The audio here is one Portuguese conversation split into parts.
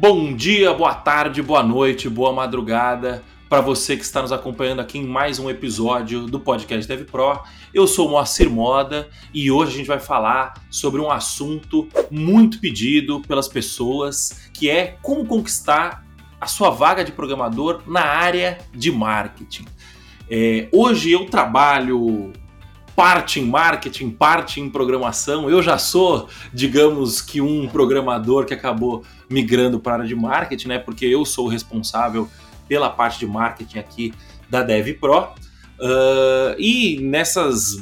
Bom dia, boa tarde, boa noite, boa madrugada para você que está nos acompanhando aqui em mais um episódio do podcast Dev Pro. Eu sou o Moacir Moda e hoje a gente vai falar sobre um assunto muito pedido pelas pessoas, que é como conquistar a sua vaga de programador na área de marketing. É, hoje eu trabalho parte em marketing, parte em programação. Eu já sou, digamos que um programador que acabou migrando para a área de marketing, né? Porque eu sou o responsável pela parte de marketing aqui da DevPro. Uh, e nessas,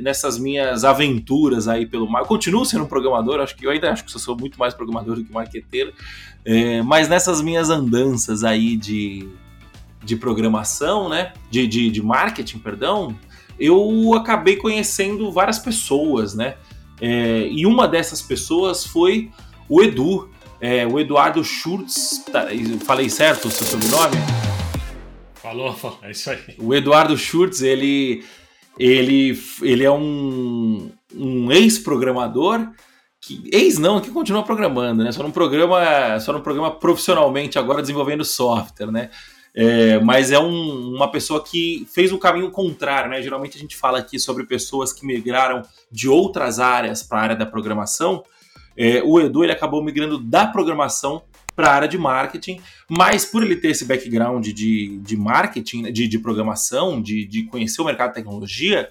nessas minhas aventuras aí pelo mar, continuo sendo um programador, acho que eu ainda acho que eu sou muito mais programador do que marqueteiro, é, mas nessas minhas andanças aí de, de programação, né, de, de, de marketing, perdão, eu acabei conhecendo várias pessoas, né? É, e uma dessas pessoas foi o Edu, é, o Eduardo Schurtz. Tá, falei certo o seu sobrenome? Falou, é isso aí. O Eduardo Schurtz, ele, ele, ele é um, um ex-programador. Que, ex não, que continua programando, né? Só no programa, só no programa profissionalmente agora desenvolvendo software, né? É, mas é um, uma pessoa que fez o caminho contrário, né? Geralmente a gente fala aqui sobre pessoas que migraram de outras áreas para a área da programação. É, o Edu ele acabou migrando da programação para a área de marketing, mas por ele ter esse background de, de marketing, de, de programação, de, de conhecer o mercado de tecnologia,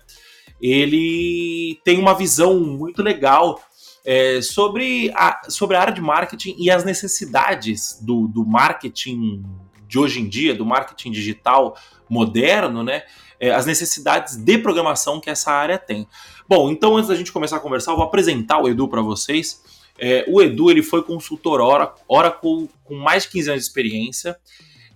ele tem uma visão muito legal é, sobre, a, sobre a área de marketing e as necessidades do, do marketing de hoje em dia, do marketing digital moderno, né? É, as necessidades de programação que essa área tem. Bom, então antes da gente começar a conversar, eu vou apresentar o Edu para vocês. É, o Edu ele foi consultor Oracle com mais de 15 anos de experiência.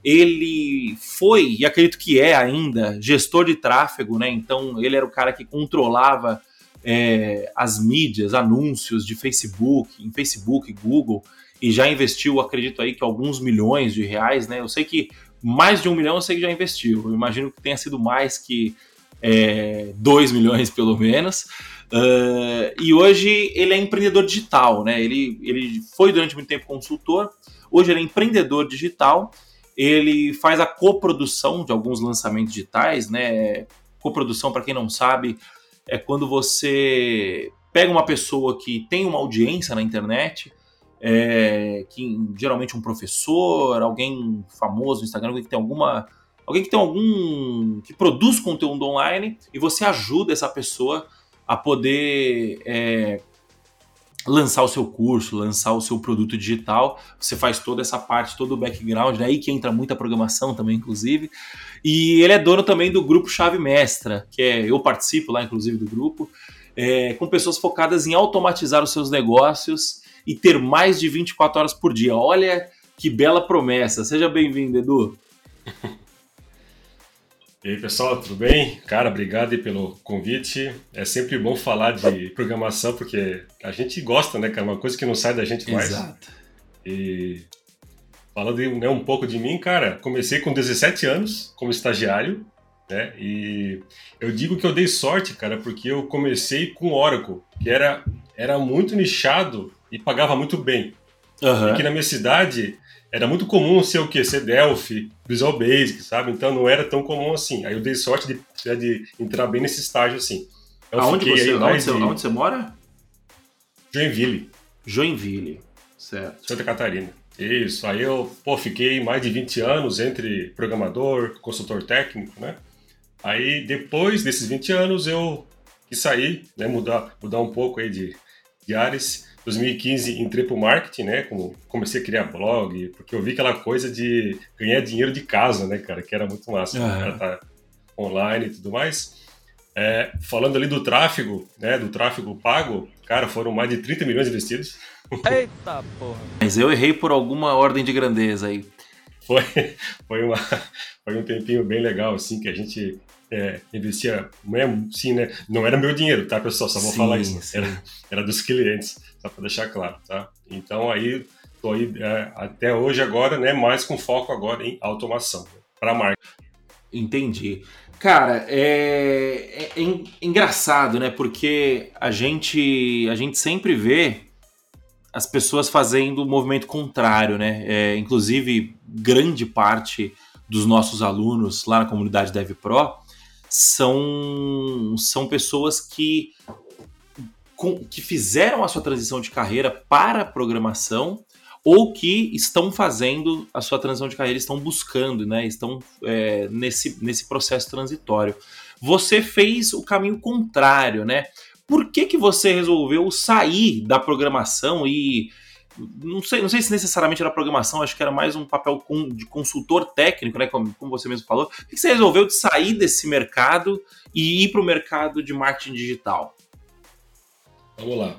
Ele foi, e acredito que é ainda, gestor de tráfego, né? Então ele era o cara que controlava é, as mídias, anúncios de Facebook, em Facebook, Google e já investiu, acredito aí, que alguns milhões de reais, né? Eu sei que mais de um milhão eu sei que já investiu. Eu imagino que tenha sido mais que é, 2 milhões, pelo menos. Uh, e hoje ele é empreendedor digital, né? Ele, ele foi durante muito tempo consultor, hoje ele é empreendedor digital. Ele faz a coprodução de alguns lançamentos digitais, né? Coprodução, para quem não sabe, é quando você pega uma pessoa que tem uma audiência na internet é, que geralmente um professor, alguém famoso no Instagram, alguém que tem alguma. Alguém que tem algum. que produz conteúdo online e você ajuda essa pessoa a poder é, lançar o seu curso, lançar o seu produto digital. Você faz toda essa parte, todo o background, daí que entra muita programação também, inclusive. E ele é dono também do grupo Chave Mestra, que é eu participo lá, inclusive, do grupo, é, com pessoas focadas em automatizar os seus negócios e ter mais de 24 horas por dia. Olha que bela promessa. Seja bem-vindo, Edu. E aí, pessoal, tudo bem? Cara, obrigado pelo convite. É sempre bom falar de programação, porque a gente gosta, né, cara? É uma coisa que não sai da gente mais. Exato. E falando né, um pouco de mim, cara, comecei com 17 anos como estagiário, né? E eu digo que eu dei sorte, cara, porque eu comecei com Oracle, que era, era muito nichado e pagava muito bem. Uhum. Aqui na minha cidade era muito comum ser o quê? Ser Delphi, Visual Basic, sabe? Então não era tão comum assim. Aí eu dei sorte de, né, de entrar bem nesse estágio assim. Eu aonde, você, aonde, você, de... você mora? Joinville. Joinville, certo. Santa Catarina. Isso, aí eu pô, fiquei mais de 20 anos entre programador, consultor técnico, né? Aí depois desses 20 anos eu quis sair, né, mudar, mudar um pouco aí de, de áreas 2015 entrei pro marketing, né? Como comecei a criar blog, porque eu vi aquela coisa de ganhar dinheiro de casa, né, cara? Que era muito massa. Uhum. O cara tá online e tudo mais. É, falando ali do tráfego, né? Do tráfego pago, cara, foram mais de 30 milhões investidos. Eita porra! Mas eu errei por alguma ordem de grandeza aí. Foi, foi, uma, foi um tempinho bem legal, assim, que a gente é, investia, sim, né? Não era meu dinheiro, tá, pessoal? Só vou sim, falar isso. Era, era dos clientes, só para deixar claro, tá? Então aí tô aí é, até hoje agora, né? Mais com foco agora em automação para marca. Entendi. Cara, é, é, é, engraçado, né? Porque a gente, a gente sempre vê as pessoas fazendo o movimento contrário, né? É, inclusive, grande parte dos nossos alunos lá na comunidade DevPro são, são pessoas que, com, que fizeram a sua transição de carreira para a programação ou que estão fazendo a sua transição de carreira, estão buscando, né? Estão é, nesse, nesse processo transitório. Você fez o caminho contrário, né? Por que, que você resolveu sair da programação e não sei, não sei se necessariamente era programação, acho que era mais um papel de consultor técnico, né? Como, como você mesmo falou. Por que você resolveu sair desse mercado e ir para o mercado de marketing digital? Vamos lá.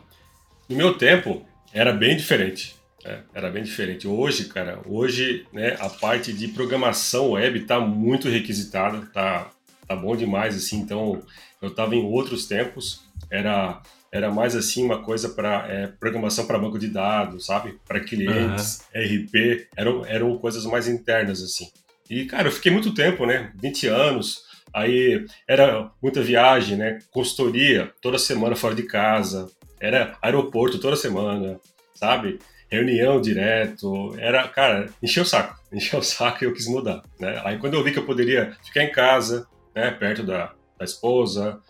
No meu tempo, era bem diferente. Né? Era bem diferente. Hoje, cara, hoje né, a parte de programação web está muito requisitada, tá, tá bom demais, assim. Então, eu estava em outros tempos, era era mais assim uma coisa para é, programação para banco de dados, sabe? Para clientes, uhum. RP, eram, eram coisas mais internas assim. E cara, eu fiquei muito tempo, né? 20 anos. Aí era muita viagem, né? Consultoria toda semana fora de casa, era aeroporto toda semana, sabe? Reunião direto, era, cara, encheu o saco, encheu o saco e eu quis mudar, né? Aí quando eu vi que eu poderia ficar em casa, né, perto da, da esposa,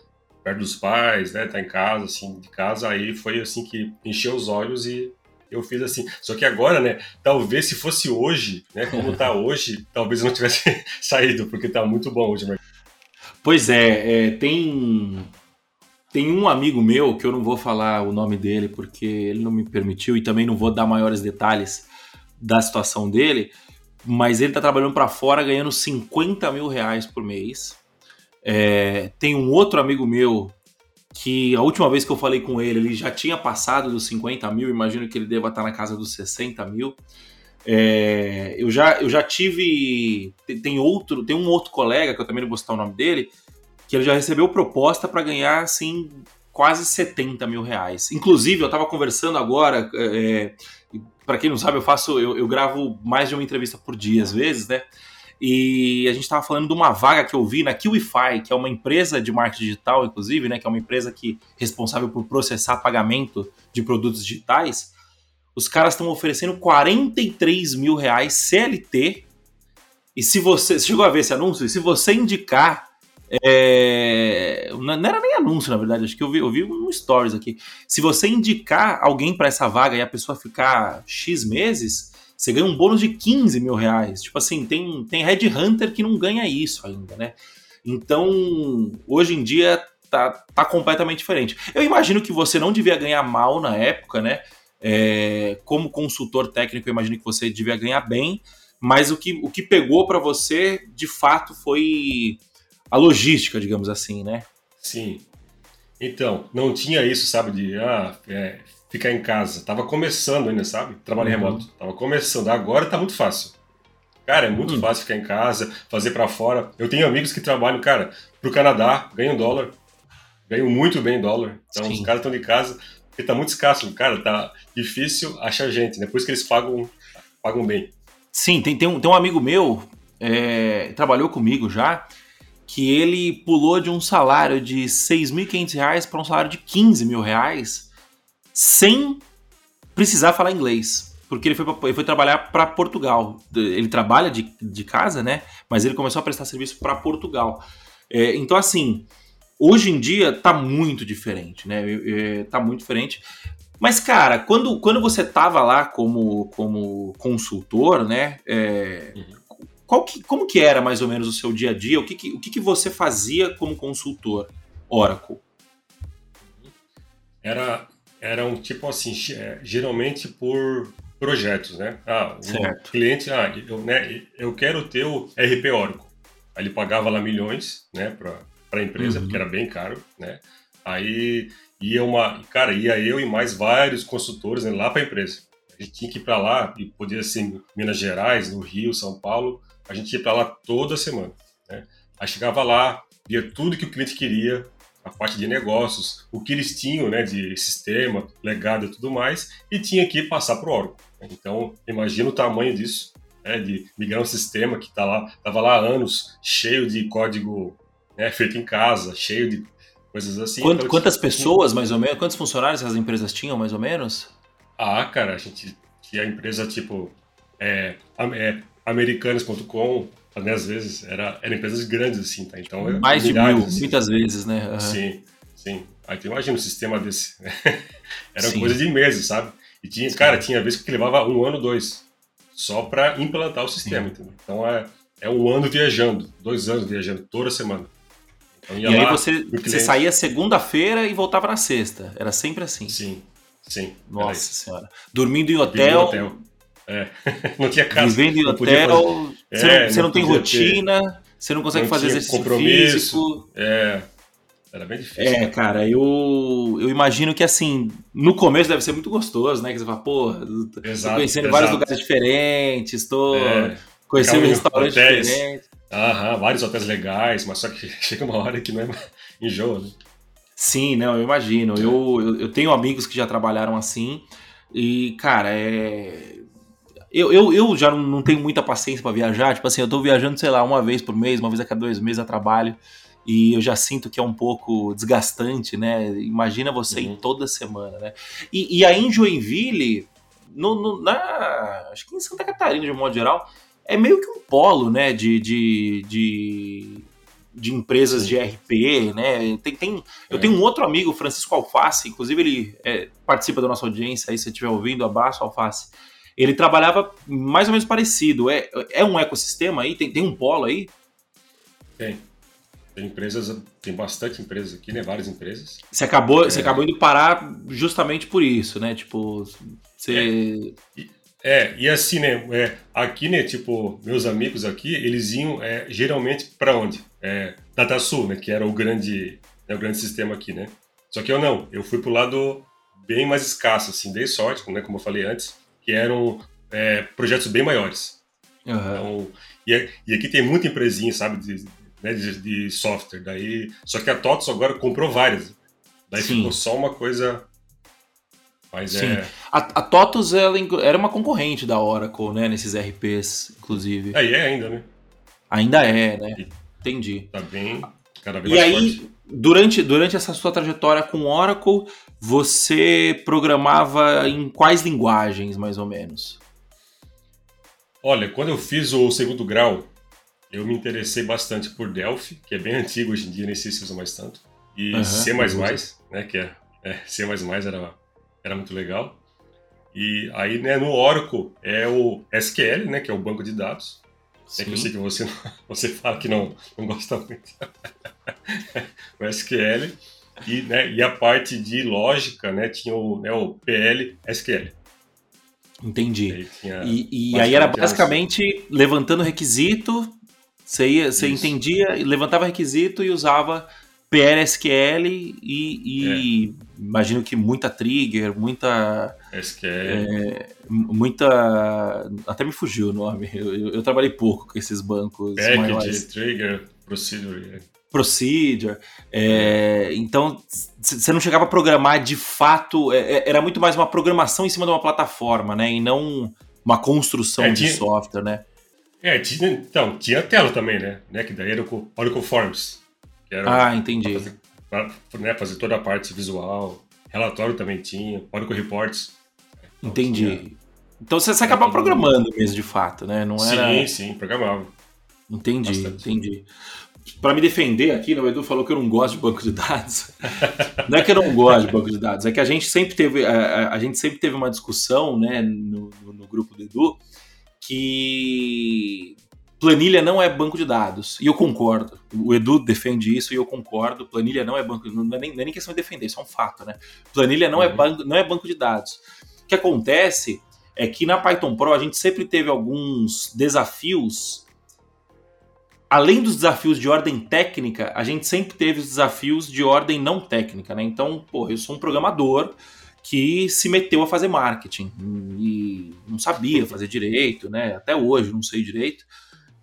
perto dos pais, né? Tá em casa, assim, de casa. Aí foi assim que encheu os olhos e eu fiz assim. Só que agora, né? Talvez se fosse hoje, né? Como tá hoje, talvez eu não tivesse saído, porque tá muito bom hoje. Mas... Pois é, é, tem tem um amigo meu que eu não vou falar o nome dele porque ele não me permitiu e também não vou dar maiores detalhes da situação dele, mas ele tá trabalhando para fora ganhando 50 mil reais por mês é, tem um outro amigo meu que a última vez que eu falei com ele, ele já tinha passado dos 50 mil, imagino que ele deva estar na casa dos 60 mil. É, eu, já, eu já tive. Tem outro, tem um outro colega, que eu também não vou citar o nome dele, que ele já recebeu proposta para ganhar assim quase 70 mil reais. Inclusive, eu estava conversando agora. É, para quem não sabe, eu faço, eu, eu, gravo mais de uma entrevista por dia, às vezes, né? E a gente estava falando de uma vaga que eu vi na Kiwify, que é uma empresa de marketing digital, inclusive, né? Que é uma empresa que responsável por processar pagamento de produtos digitais. Os caras estão oferecendo 43 mil reais CLT. E se você. Você chegou a ver esse anúncio? E se você indicar. É, não era nem anúncio, na verdade, acho que eu vi, eu vi um stories aqui. Se você indicar alguém para essa vaga e a pessoa ficar X meses, você ganha um bônus de 15 mil reais. Tipo assim, tem, tem Red Hunter que não ganha isso ainda, né? Então, hoje em dia tá, tá completamente diferente. Eu imagino que você não devia ganhar mal na época, né? É, como consultor técnico, eu imagino que você devia ganhar bem, mas o que, o que pegou para você, de fato, foi a logística, digamos assim, né? Sim. Então, não tinha isso, sabe, de ah, é, ficar em casa. Tava começando ainda, sabe? Trabalho uhum. remoto. Tava começando. Agora tá muito fácil. Cara, é muito uhum. fácil ficar em casa, fazer para fora. Eu tenho amigos que trabalham, cara, pro Canadá, ganham dólar. Ganham muito bem dólar. Então Sim. os caras estão de casa, porque tá muito escasso. Cara, tá difícil achar gente, né? Por isso que eles pagam, pagam bem. Sim, tem, tem, um, tem um amigo meu, é, trabalhou comigo já, que ele pulou de um salário de 6.500 reais para um salário de 15 mil reais sem precisar falar inglês. Porque ele foi, pra, ele foi trabalhar para Portugal. Ele trabalha de, de casa, né? Mas ele começou a prestar serviço para Portugal. É, então, assim, hoje em dia tá muito diferente, né? É, tá muito diferente. Mas, cara, quando, quando você tava lá como, como consultor, né? É, uhum. qual que, como que era mais ou menos o seu dia a dia? O que, que, o que, que você fazia como consultor Oracle? Era eram tipo assim, é, geralmente por projetos, né? Ah, o cliente, ah, eu, né, eu quero ter o RP Oracle. Aí ele pagava lá milhões, né, para a empresa, uhum. porque era bem caro, né? Aí ia uma, cara, ia eu e mais vários consultores né, lá para a empresa. A gente tinha que ir para lá, e podia ser em Minas Gerais, no Rio, São Paulo, a gente ia para lá toda semana, né? Aí chegava lá, via tudo que o cliente queria, a parte de negócios, o que eles tinham né, de sistema, legado e tudo mais, e tinha que passar para o Oracle. Então, imagina o tamanho disso, né, de migrar um sistema que tá lá, estava lá há anos, cheio de código né, feito em casa, cheio de coisas assim. Quanto, então, quantas tipo, pessoas, mais ou menos, quantos funcionários as empresas tinham, mais ou menos? Ah, cara, a gente tinha empresa tipo é, é, americanas.com, né, às vezes, era, eram empresas grandes, assim, tá? Então, Mais de mil, assim. muitas vezes, né? Uhum. Sim, sim. Aí tu imagina um sistema desse. era sim. coisa de meses, sabe? E tinha, cara, tinha vezes que levava um ano, dois, só para implantar o sistema, entendeu? Então é, é um ano viajando, dois anos viajando, toda semana. Então, e aí você, você saía segunda-feira e voltava na sexta. Era sempre assim. Sim, sim. Nossa senhora. Dormindo em hotel. Dormindo em hotel. É. não tinha casa. Vivendo em hotel. Você, é, não, você não, não tem rotina, ter... você não consegue não fazer exercício compromisso. físico. É. Era bem difícil. É, cara, eu, eu imagino que assim, no começo deve ser muito gostoso, né? Que você fala, pô, exato, tô conhecendo exato. vários lugares diferentes, estou é. conhecendo restaurantes diferentes. Aham, vários hotéis legais, mas só que chega uma hora que não é enjoa, né? Sim, não, eu imagino. Eu, eu, eu tenho amigos que já trabalharam assim, e, cara, é. Eu, eu, eu já não tenho muita paciência para viajar. Tipo assim, eu tô viajando, sei lá, uma vez por mês, uma vez a cada dois meses a trabalho e eu já sinto que é um pouco desgastante, né? Imagina você uhum. ir toda semana, né? E, e aí em Joinville, no, no, na, acho que em Santa Catarina, de um modo geral, é meio que um polo, né? De, de, de, de empresas de RP, né? Tem, tem, eu é. tenho um outro amigo, Francisco Alface, inclusive ele é, participa da nossa audiência, aí se você estiver ouvindo, abraço Alface. Ele trabalhava mais ou menos parecido. É, é um ecossistema aí? Tem, tem um polo aí? Tem. Tem empresas, tem bastante empresas aqui, né? Várias empresas. Você acabou, é. você acabou indo parar justamente por isso, né? Tipo, você. É, e, é, e assim, né? É, aqui, né? Tipo, meus amigos aqui, eles iam é, geralmente para onde? É, DataSul, né? Que era o grande, né, o grande sistema aqui, né? Só que eu não, eu fui pro lado bem mais escasso, assim, dei sorte, né? Como eu falei antes, que eram é, projetos bem maiores. Uhum. Então, e, e, aqui tem muita empresinha, sabe? De, né, de, de, software. Daí, só que a TOTOS agora comprou várias. Daí Sim. ficou só uma coisa. Mas Sim. é. A, a TOTOS ela era uma concorrente da Oracle, né? Nesses RPs, inclusive. Aí é, é ainda, né? Ainda é, né? Entendi. Tá bem. Cada vez e mais aí, forte. Durante, durante essa sua trajetória com Oracle, você programava em quais linguagens, mais ou menos? Olha, quando eu fiz o segundo grau, eu me interessei bastante por Delphi, que é bem antigo hoje em dia, nem sei se usa mais tanto. E uhum, C++, né, que é, é, C++ era, era muito legal. E aí, né, no Oracle é o SQL, né, que é o banco de dados. Sim. É que eu sei que você, você fala que não, não gosta muito. o SQL. E, né, e a parte de lógica, né, tinha o, né, o PL SQL. Entendi. E, e aí era basicamente levantando requisito, você, ia, você entendia, levantava requisito e usava PLSQL e, e é. imagino que muita trigger, muita. SQL. É, muita. Até me fugiu o nome. Eu, eu, eu trabalhei pouco com esses bancos. Package, maiores. trigger, procedure. Procedure. É, então, você não chegava a programar de fato. É, é, era muito mais uma programação em cima de uma plataforma, né? E não uma construção é, de software, né? É, tinha, então, tinha tela também, né? né? Que daí era o Oracle Forms. Ah, entendi. Pra fazer, pra, né, fazer toda a parte visual. Relatório também tinha. Oracle Reports. Então, entendi. Tinha, então você, você acabava programando mesmo, de fato, né? Não era... Sim, sim, programava. Entendi, Bastante. entendi. Para me defender aqui, né, o Edu falou que eu não gosto de banco de dados. não é que eu não gosto de banco de dados, é que a gente sempre teve, a, a gente sempre teve uma discussão né, no, no, no grupo do Edu que planilha não é banco de dados. E eu concordo. O Edu defende isso e eu concordo. Planilha não é banco, não é nem, não é nem questão de defender, isso é um fato, né? Planilha não, é uhum. é, banco, não é banco de dados. O que acontece é que na Python Pro a gente sempre teve alguns desafios. Além dos desafios de ordem técnica, a gente sempre teve os desafios de ordem não técnica, né? Então, pô, eu sou um programador, que se meteu a fazer marketing e não sabia fazer direito, né? Até hoje não sei direito.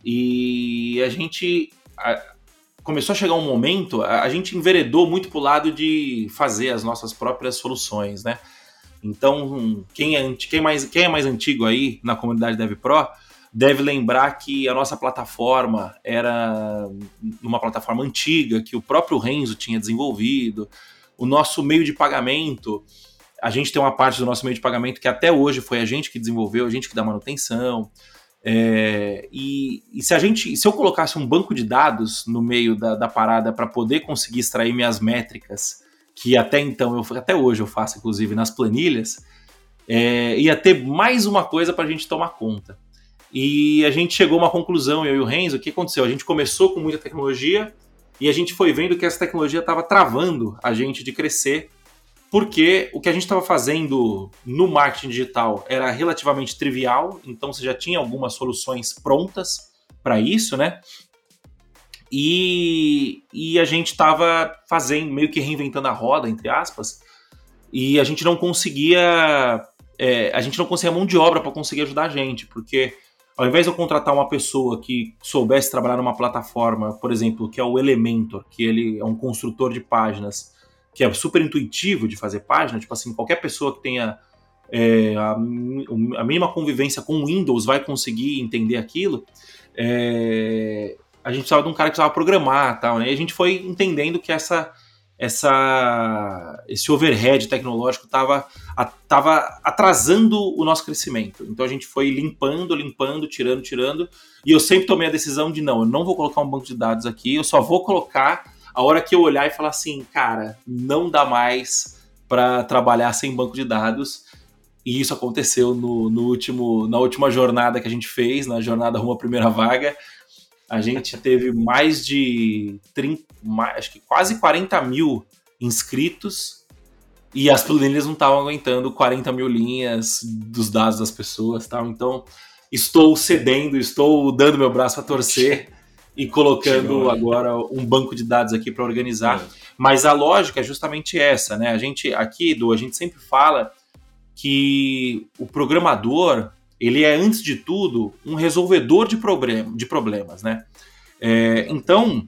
E a gente a, começou a chegar um momento, a, a gente enveredou muito para o lado de fazer as nossas próprias soluções, né? Então, quem é, quem, é mais, quem é mais antigo aí na comunidade DevPro deve lembrar que a nossa plataforma era uma plataforma antiga que o próprio Renzo tinha desenvolvido. O nosso meio de pagamento a gente tem uma parte do nosso meio de pagamento que até hoje foi a gente que desenvolveu, a gente que dá manutenção. É, e, e, se a gente, se eu colocasse um banco de dados no meio da, da parada para poder conseguir extrair minhas métricas, que até então eu até hoje eu faço, inclusive nas planilhas, é, ia ter mais uma coisa para a gente tomar conta. E a gente chegou a uma conclusão, eu e o Renzo, o que aconteceu? A gente começou com muita tecnologia e a gente foi vendo que essa tecnologia estava travando a gente de crescer, porque o que a gente estava fazendo no marketing digital era relativamente trivial, então você já tinha algumas soluções prontas para isso, né? E, e a gente estava fazendo, meio que reinventando a roda, entre aspas, e a gente não conseguia. É, a gente não conseguia mão de obra para conseguir ajudar a gente, porque ao invés de eu contratar uma pessoa que soubesse trabalhar numa plataforma, por exemplo, que é o Elementor, que ele é um construtor de páginas, que é super intuitivo de fazer página, tipo assim, qualquer pessoa que tenha é, a, a, mínima convivência com Windows vai conseguir entender aquilo. É, a gente precisava de um cara que precisava programar tal, né? E a gente foi entendendo que essa essa, esse overhead tecnológico estava tava atrasando o nosso crescimento. Então a gente foi limpando, limpando, tirando, tirando. E eu sempre tomei a decisão de não, eu não vou colocar um banco de dados aqui, eu só vou colocar a hora que eu olhar e falar assim, cara, não dá mais para trabalhar sem banco de dados. E isso aconteceu no, no, último, na última jornada que a gente fez, na jornada rumo à primeira vaga. A gente teve mais de 30, mais, acho que quase 40 mil inscritos e as planilhas não estavam aguentando 40 mil linhas dos dados das pessoas. Tal. Então, estou cedendo, estou dando meu braço a torcer e colocando agora um banco de dados aqui para organizar. É. Mas a lógica é justamente essa, né? A gente aqui, do a gente sempre fala que o programador ele é, antes de tudo, um resolvedor de, problem de problemas, né? É, então,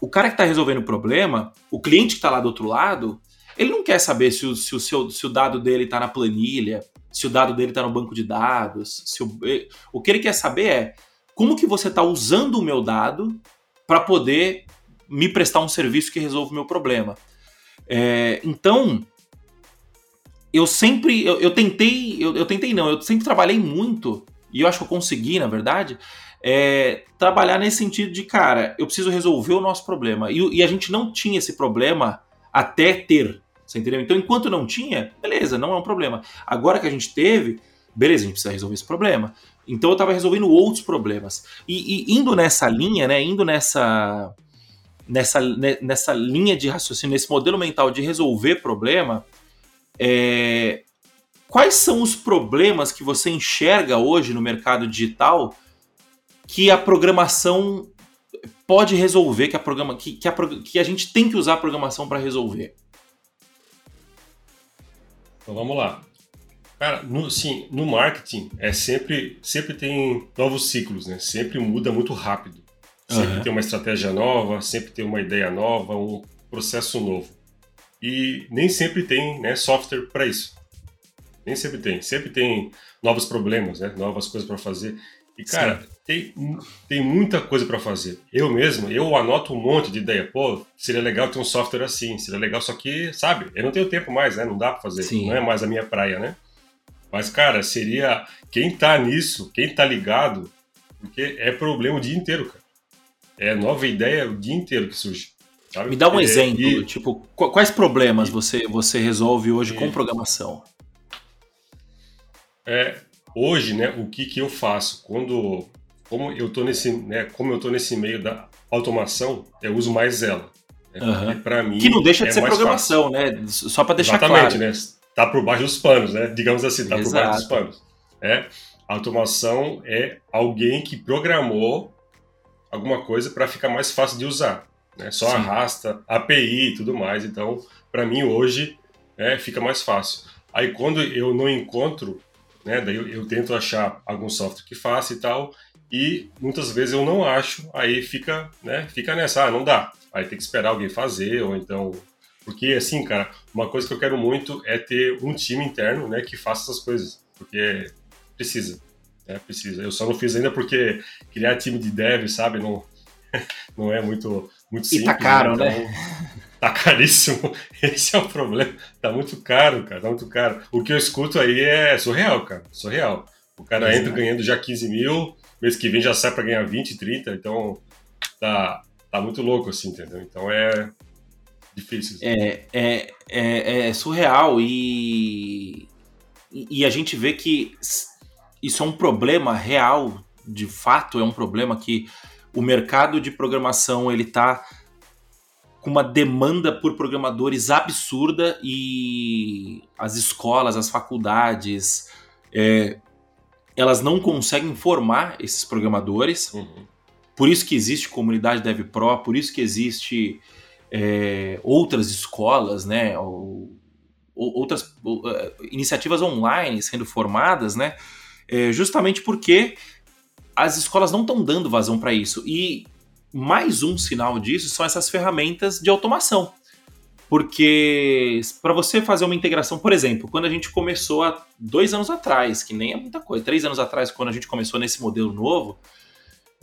o cara que está resolvendo o problema, o cliente que está lá do outro lado, ele não quer saber se o, se o, seu, se o dado dele está na planilha, se o dado dele está no banco de dados. Se o, o que ele quer saber é como que você está usando o meu dado para poder me prestar um serviço que resolva o meu problema. É, então, eu sempre, eu, eu tentei, eu, eu, tentei não, eu sempre trabalhei muito, e eu acho que eu consegui, na verdade, é, trabalhar nesse sentido de, cara, eu preciso resolver o nosso problema. E, e, a gente não tinha esse problema até ter, você entendeu? Então, enquanto não tinha, beleza, não é um problema. Agora que a gente teve, beleza, a gente precisa resolver esse problema. Então eu estava resolvendo outros problemas. E, e, indo nessa linha, né, indo nessa, nessa, nessa linha de raciocínio, nesse modelo mental de resolver problema, é, quais são os problemas que você enxerga hoje no mercado digital que a programação pode resolver, que a, programa, que, que a, que a gente tem que usar a programação para resolver? Então vamos lá. Cara, no, sim, no marketing é sempre, sempre tem novos ciclos, né? Sempre muda muito rápido. Sempre uhum. tem uma estratégia nova, sempre tem uma ideia nova, um processo novo. E nem sempre tem né, software para isso. Nem sempre tem. Sempre tem novos problemas, né? Novas coisas para fazer. E, cara, tem, tem muita coisa para fazer. Eu mesmo, eu anoto um monte de ideia. Pô, seria legal ter um software assim, seria legal, só que, sabe, eu não tenho tempo mais, né? Não dá para fazer. Sim. Não é mais a minha praia, né? Mas, cara, seria. Quem tá nisso, quem tá ligado, porque é problema o dia inteiro, cara. É nova ideia o dia inteiro que surge. Me dá um exemplo, e, tipo, quais problemas você, você resolve hoje com programação? É, hoje, né, o que, que eu faço? Quando, como eu tô nesse, né, como eu tô nesse meio da automação, eu uso mais ela. Né? Uhum. Para mim, que não deixa de é ser programação, fácil. né? Só para deixar Exatamente, claro. né? Tá por baixo dos panos, né? Digamos assim, tá Exato. por baixo dos panos. É, a automação é alguém que programou alguma coisa para ficar mais fácil de usar né? Só Sim. arrasta API e tudo mais. Então, para mim hoje é, fica mais fácil. Aí quando eu não encontro, né, daí eu, eu, tento achar algum software que faça e tal, e muitas vezes eu não acho, aí fica, né, fica nessa, ah, não dá. Aí tem que esperar alguém fazer, ou então. Porque, assim, cara, uma coisa que eu quero muito é ter um time interno, né, que faça essas coisas. Porque precisa. Né, precisa. Eu só não fiz ainda porque criar time de dev, sabe, não, não é muito, muito simples. E tá caro, né? Então, tá caríssimo. Esse é o problema. Tá muito caro, cara. Tá muito caro. O que eu escuto aí é surreal, cara. Surreal. O cara entra ganhando já 15 mil, mês que vem já sai para ganhar 20, 30. Então, tá, tá muito louco, assim, entendeu? Então é difícil. Assim. É, é, é, é surreal e, e a gente vê que isso é um problema real, de fato, é um problema que o mercado de programação ele tá com uma demanda por programadores absurda e as escolas, as faculdades, é, elas não conseguem formar esses programadores. Uhum. Por isso que existe comunidade DevPro, por isso que existe é, outras escolas, né, ou, ou, outras ou, uh, iniciativas online sendo formadas, né, é, justamente porque as escolas não estão dando vazão para isso. E mais um sinal disso são essas ferramentas de automação. Porque para você fazer uma integração, por exemplo, quando a gente começou há dois anos atrás, que nem é muita coisa, três anos atrás, quando a gente começou nesse modelo novo,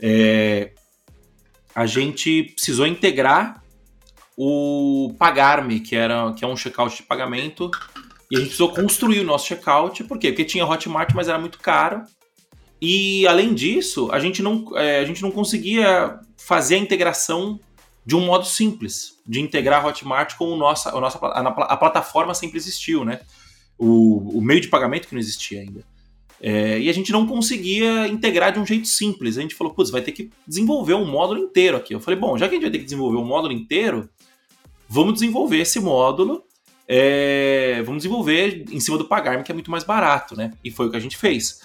é, a gente precisou integrar o Pagar-me, que, era, que é um checkout de pagamento, e a gente precisou construir o nosso checkout, por quê? Porque tinha Hotmart, mas era muito caro, e além disso, a gente não, é, a gente não conseguia fazer a integração de um modo simples, de integrar a Hotmart com o nossa, a nossa a, a plataforma sempre existiu, né? O, o, meio de pagamento que não existia ainda. É, e a gente não conseguia integrar de um jeito simples. A gente falou, putz, vai ter que desenvolver um módulo inteiro aqui. Eu falei, bom, já que a gente vai ter que desenvolver um módulo inteiro, vamos desenvolver esse módulo, é, vamos desenvolver em cima do Pagar-me, que é muito mais barato, né? E foi o que a gente fez.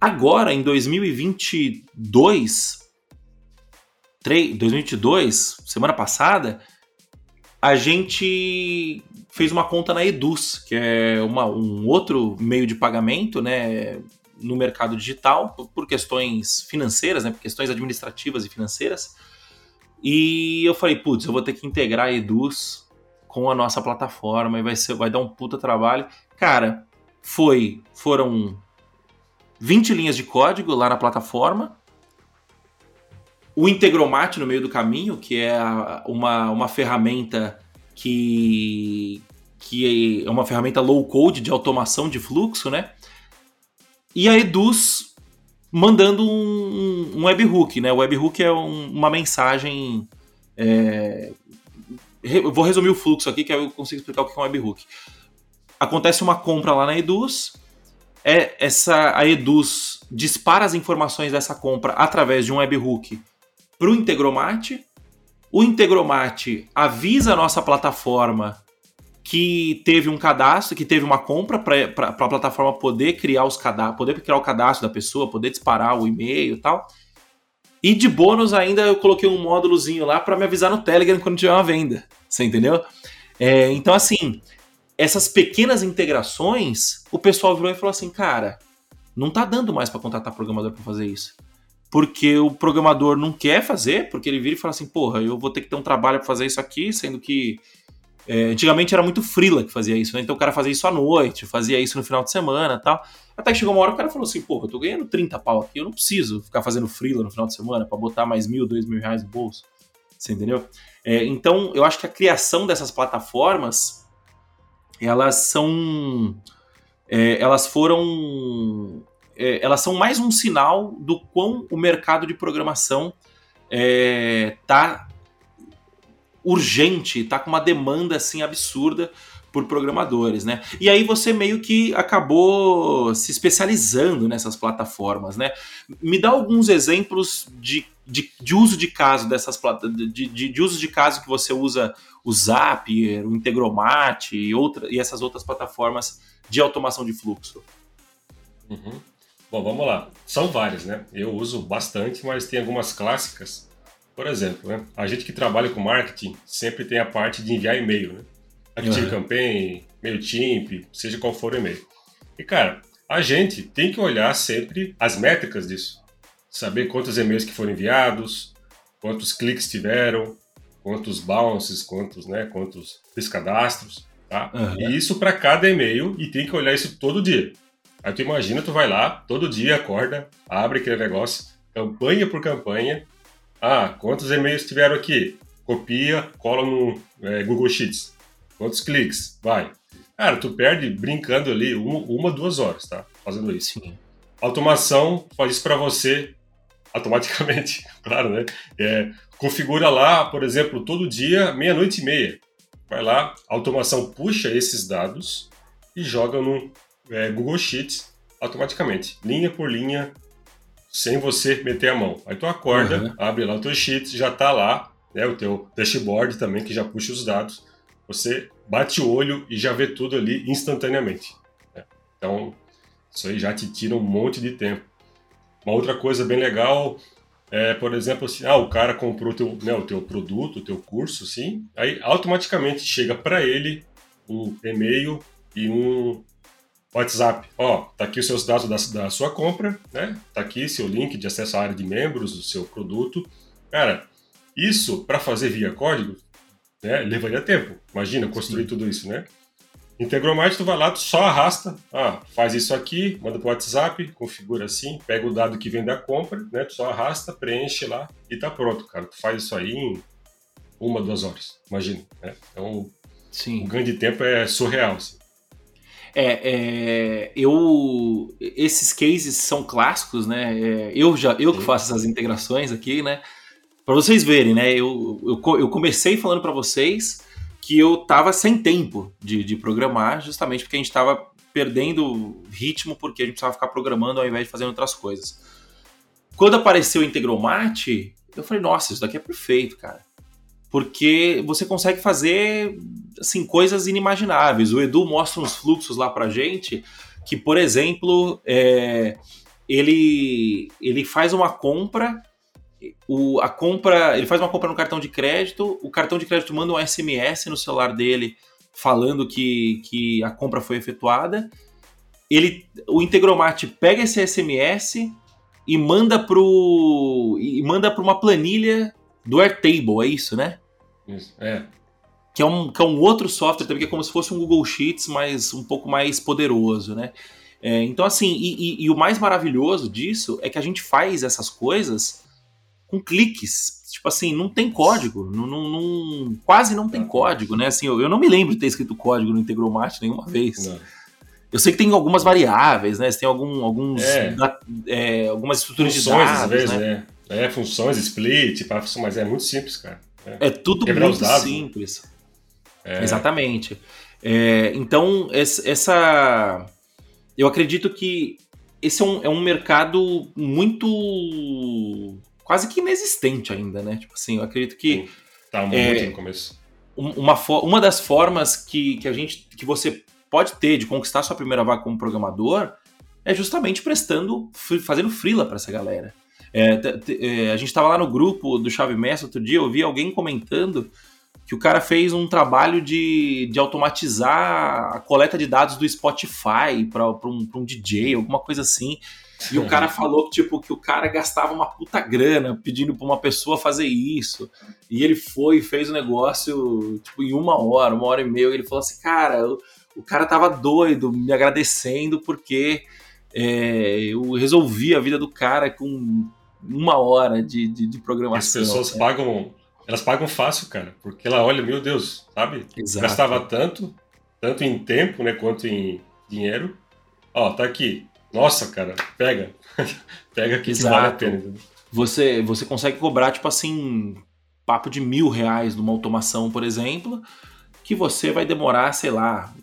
Agora, em 2022, 2022, semana passada, a gente fez uma conta na Eduz, que é uma, um outro meio de pagamento, né, no mercado digital, por questões financeiras, né, por questões administrativas e financeiras. E eu falei, putz, eu vou ter que integrar a Eduz com a nossa plataforma e vai ser, vai dar um puta trabalho. Cara, foi, foram 20 linhas de código lá na plataforma, o Integromat no meio do caminho, que é uma, uma ferramenta que, que é uma ferramenta low code de automação de fluxo, né? E a Eduz mandando um, um webhook, né? O webhook é um, uma mensagem. É... Vou resumir o fluxo aqui, que eu consigo explicar o que é um webhook. Acontece uma compra lá na Eduz, é essa a Eduz dispara as informações dessa compra através de um webhook para o Integromat. O Integromat avisa a nossa plataforma que teve um cadastro, que teve uma compra para a plataforma poder criar os cadastros, poder criar o cadastro da pessoa, poder disparar o e-mail e tal. E de bônus ainda eu coloquei um módulozinho lá para me avisar no Telegram quando tiver uma venda. Você entendeu? É, então, assim, essas pequenas integrações, o pessoal virou e falou assim, cara, não tá dando mais para contratar programador para fazer isso. Porque o programador não quer fazer, porque ele vira e fala assim, porra, eu vou ter que ter um trabalho para fazer isso aqui, sendo que é, antigamente era muito frila que fazia isso, né? Então o cara fazia isso à noite, fazia isso no final de semana tal. Até que chegou uma hora que o cara falou assim, porra, eu tô ganhando 30 pau aqui, eu não preciso ficar fazendo frila no final de semana para botar mais mil, dois mil reais no bolso. Você entendeu? É, então eu acho que a criação dessas plataformas elas são. É, elas foram. É, elas são mais um sinal do quão o mercado de programação está é, urgente, está com uma demanda assim absurda por programadores, né? E aí você meio que acabou se especializando nessas plataformas, né? Me dá alguns exemplos de, de, de uso de caso dessas de, de, de uso de caso que você usa o Zapier, o Integromat e, outra, e essas outras plataformas de automação de fluxo. Uhum. Bom, vamos lá. São várias, né? Eu uso bastante, mas tem algumas clássicas. Por exemplo, né? a gente que trabalha com marketing sempre tem a parte de enviar e-mail, né? Active uhum. Campaign, MailChimp, seja qual for o e-mail. E, cara, a gente tem que olhar sempre as métricas disso. Saber quantos e-mails que foram enviados, quantos cliques tiveram, quantos bounces, quantos, né, quantos descadastros, tá? Uhum. E isso para cada e-mail e tem que olhar isso todo dia. Aí tu imagina, tu vai lá, todo dia acorda, abre aquele negócio, campanha por campanha. Ah, quantos e-mails tiveram aqui? copia, cola no é, Google Sheets. Quantos cliques? Vai. Cara, tu perde brincando ali uma, uma duas horas, tá? Fazendo isso. Sim. Automação faz isso para você automaticamente, claro, né? É, configura lá, por exemplo, todo dia, meia-noite e meia. Vai lá, a automação puxa esses dados e joga no é, Google Sheets automaticamente, linha por linha, sem você meter a mão. Aí tu acorda, uhum. abre lá o teu Sheets, já tá lá, né, o teu dashboard também, que já puxa os dados. Você bate o olho e já vê tudo ali instantaneamente. Né? Então, isso aí já te tira um monte de tempo. Uma outra coisa bem legal é, por exemplo, assim, ah, o cara comprou teu, né, o teu produto, o teu curso, sim, aí automaticamente chega para ele um e-mail e um WhatsApp. Ó, tá aqui os seus dados da, da sua compra, né? Tá aqui seu link de acesso à área de membros do seu produto. Cara, isso para fazer via código, né, levaria tempo. Imagina construir sim. tudo isso, né? Integromate, tu vai lá, tu só arrasta, ah, faz isso aqui, manda pro WhatsApp, configura assim, pega o dado que vem da compra, né? Tu só arrasta, preenche lá e tá pronto, cara. Tu faz isso aí em uma, duas horas, imagina, né? Então, Sim. o ganho de tempo é surreal, assim. É, é, eu esses cases são clássicos, né? É, eu já eu que faço essas integrações aqui, né? Para vocês verem, né? Eu, eu, eu comecei falando para vocês que eu tava sem tempo de, de programar, justamente porque a gente tava perdendo ritmo porque a gente precisava ficar programando ao invés de fazer outras coisas. Quando apareceu o Integromat, eu falei, nossa, isso daqui é perfeito, cara. Porque você consegue fazer assim coisas inimagináveis. O Edu mostra uns fluxos lá pra gente que, por exemplo, é, ele, ele faz uma compra o, a compra, ele faz uma compra no cartão de crédito, o cartão de crédito manda um SMS no celular dele falando que, que a compra foi efetuada. Ele, o Integromat pega esse SMS e manda pro e manda para uma planilha do Airtable, é isso, né? Isso, é. Que é, um, que é um outro software também, que é como se fosse um Google Sheets, mas um pouco mais poderoso, né? É, então, assim, e, e, e, o mais maravilhoso disso é que a gente faz essas coisas com cliques. Tipo assim, não tem código, não, não, não quase não tem código, né? Assim, eu, eu, não me lembro de ter escrito código no Integromat nenhuma vez. Não. Eu sei que tem algumas variáveis, né? Você tem algum, alguns, é. Da, é, algumas estruturas funções, de dados, às vezes, né? É. é, funções, split, mas é muito simples, cara. É, é tudo Quebrar muito simples. É. Exatamente. É, então, essa. Eu acredito que esse é um, é um mercado muito quase que inexistente ainda, né? Tipo assim, eu acredito que. Tá muito é, no começo. Uma, uma das formas que, que a gente. que você pode ter de conquistar sua primeira vaga como programador é justamente prestando, fazendo freela para essa galera. É, é, a gente estava lá no grupo do Chave Mestre outro dia, eu vi alguém comentando que o cara fez um trabalho de, de automatizar a coleta de dados do Spotify para um, um DJ, alguma coisa assim. E o cara falou que, tipo, que o cara gastava uma puta grana pedindo pra uma pessoa fazer isso. E ele foi e fez o negócio, tipo, em uma hora, uma hora e meia. E ele falou assim, cara, o, o cara tava doido, me agradecendo porque é, eu resolvi a vida do cara com uma hora de, de, de programação. As pessoas pagam, elas pagam fácil, cara, porque ela olha, meu Deus, sabe? Exato. Gastava tanto, tanto em tempo, né, quanto em dinheiro. Ó, tá aqui, nossa, cara, pega. pega que, Exato. vale a pena. Você, você consegue cobrar, tipo assim, papo de mil reais numa automação, por exemplo, que você vai demorar, sei lá,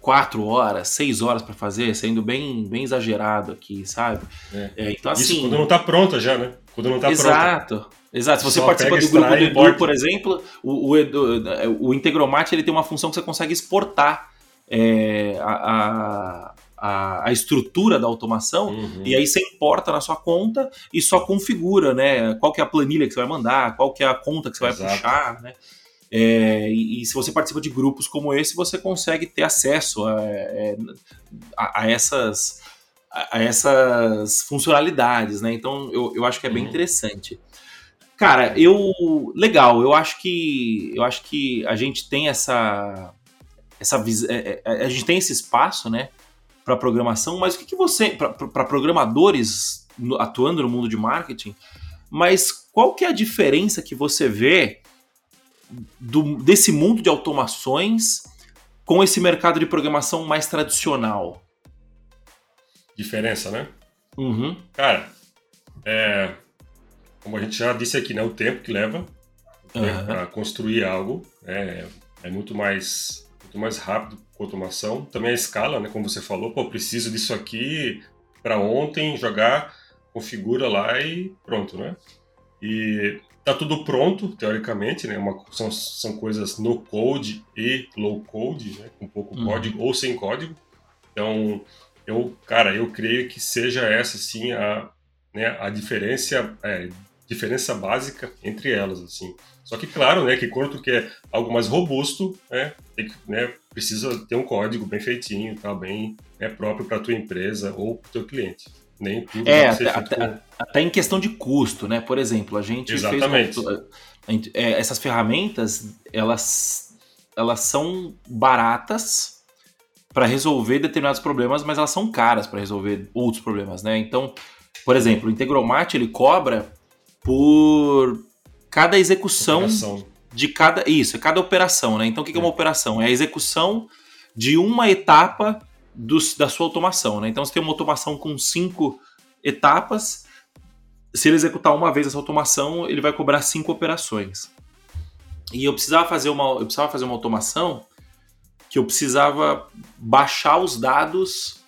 quatro horas, seis horas para fazer, sendo bem, bem exagerado aqui, sabe? É. É, então, assim, Isso quando não tá pronta já, né? Quando não tá exato, pronta. Exato. Se você Só participa do grupo do Edu, por exemplo, o, o, o Integromat ele tem uma função que você consegue exportar é, a, a a, a estrutura da automação uhum. e aí você importa na sua conta e só configura, né? Qual que é a planilha que você vai mandar, qual que é a conta que você Exato. vai puxar, né? É, e, e, se você participa de grupos como esse, você consegue ter acesso a, é, a, a essas, a, essas funcionalidades, né? Então eu, eu acho que é bem uhum. interessante. Cara, eu legal. Eu acho que eu acho que a gente tem essa essa é, é, a gente tem esse espaço, né? Para programação, mas o que, que você, para programadores atuando no mundo de marketing, mas qual que é a diferença que você vê do, desse mundo de automações com esse mercado de programação mais tradicional? Diferença, né? Uhum. Cara, é, como a gente já disse aqui, né, o tempo que leva uhum. né, para construir algo é, é muito mais muito mais rápido automação. Também a escala, né, como você falou, pô, preciso disso aqui para ontem jogar, configura lá e pronto, né? E tá tudo pronto, teoricamente, né? Uma, são, são coisas no code e low code, né? Com pouco uhum. código ou sem código. Então, eu, cara, eu creio que seja essa, sim, a, né, a diferença, é, diferença básica entre elas, assim. Só que, claro, né, que quando tu quer algo mais robusto, né, tem que, né, precisa ter um código bem feitinho, tá, bem né, próprio para tua empresa ou para o teu cliente. Nem tudo é, até, até, com... até, em questão de custo, né? Por exemplo, a gente Exatamente. fez... É, essas ferramentas, elas, elas são baratas para resolver determinados problemas, mas elas são caras para resolver outros problemas, né? Então, por exemplo, o Integromat, ele cobra por cada execução operação. de cada. Isso, é cada operação, né? Então o que é uma é. operação? É a execução de uma etapa dos, da sua automação, né? Então você tem uma automação com cinco etapas. Se ele executar uma vez essa automação, ele vai cobrar cinco operações. E eu precisava fazer uma, eu precisava fazer uma automação que eu precisava baixar os dados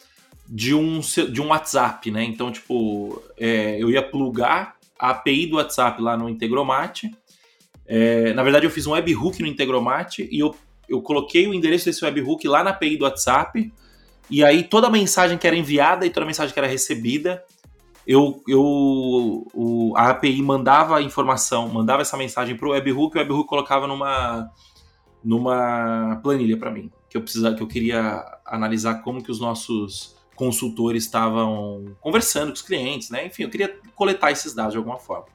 de um, de um WhatsApp, né? Então, tipo, é, eu ia plugar a API do WhatsApp lá no Integromat. É, na verdade, eu fiz um webhook no Integromat e eu, eu coloquei o endereço desse webhook lá na API do WhatsApp. E aí, toda mensagem que era enviada e toda mensagem que era recebida, eu, eu o, a API mandava a informação, mandava essa mensagem para o webhook e o webhook colocava numa, numa planilha para mim. Que eu, precisava, que eu queria analisar como que os nossos consultores estavam conversando com os clientes, né? Enfim, eu queria coletar esses dados de alguma forma.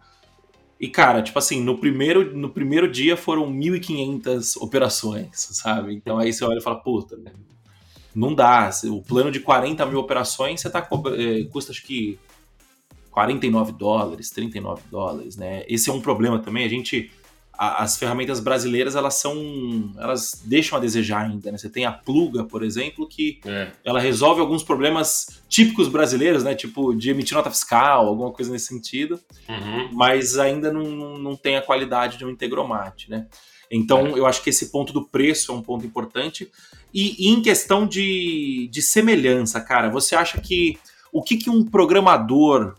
E, cara, tipo assim, no primeiro, no primeiro dia foram 1.500 operações, sabe? Então aí você olha e fala, puta, não dá. O plano de 40 mil operações, você tá, é, custa acho que 49 dólares, 39 dólares, né? Esse é um problema também. A gente a, as ferramentas brasileiras elas são elas deixam a desejar ainda né? você tem a pluga por exemplo que é. ela resolve alguns problemas típicos brasileiros né tipo de emitir nota fiscal alguma coisa nesse sentido uhum. mas ainda não, não tem a qualidade de um integromat né então é. eu acho que esse ponto do preço é um ponto importante e, e em questão de, de semelhança cara você acha que o que, que um programador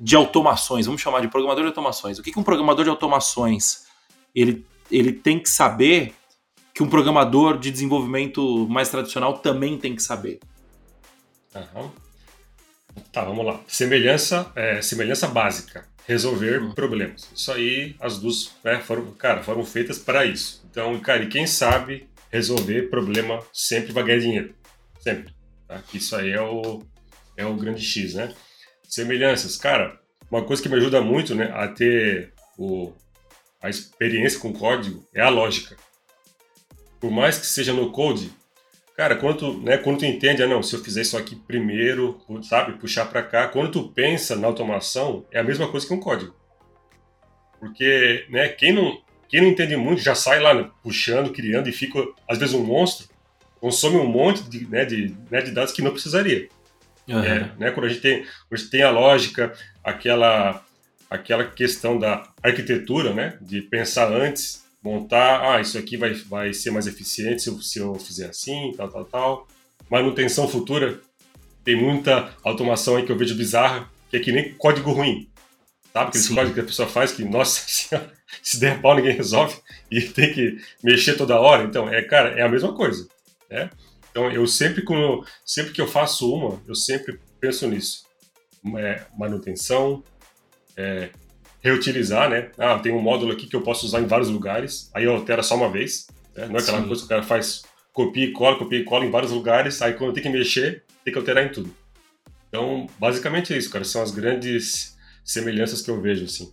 de automações, vamos chamar de programador de automações. O que, que um programador de automações ele, ele tem que saber que um programador de desenvolvimento mais tradicional também tem que saber? Uhum. Tá, vamos lá. Semelhança, é, semelhança básica, resolver uhum. problemas. Isso aí, as duas, né, foram, cara, foram feitas para isso. Então, cara, e quem sabe resolver problema sempre vai ganhar dinheiro, sempre. Tá? Isso aí é o, é o grande X, né? Semelhanças, cara, uma coisa que me ajuda muito, né, a ter o, a experiência com código é a lógica. Por mais que seja no code, cara, quando tu, né, quando tu entende, ah, não, se eu fizer isso aqui primeiro, sabe, puxar para cá, quando tu pensa na automação, é a mesma coisa que um código. Porque, né, quem não, quem não entende muito já sai lá né, puxando, criando e fica, às vezes, um monstro, consome um monte de, né, de, né, de dados que não precisaria. Uhum. É, né, quando a gente tem, a gente tem a lógica, aquela, aquela questão da arquitetura, né, de pensar antes, montar, ah, isso aqui vai, vai ser mais eficiente se eu, se eu fizer assim, tal, tal, tal. Manutenção futura, tem muita automação aí que eu vejo bizarra, que é que nem código ruim. Sabe? Aquele código que a pessoa faz que, nossa senhora, se der pau ninguém resolve e tem que mexer toda hora. Então, é, cara, é a mesma coisa. Né? Então, eu sempre, quando, sempre que eu faço uma, eu sempre penso nisso. É, manutenção, é, reutilizar, né? Ah, tem um módulo aqui que eu posso usar em vários lugares, aí eu altero só uma vez. Né? Não é aquela Sim. coisa que o cara faz copia e cola, copia e cola em vários lugares, aí quando tem que mexer, tem que alterar em tudo. Então, basicamente é isso, cara. São as grandes semelhanças que eu vejo, assim.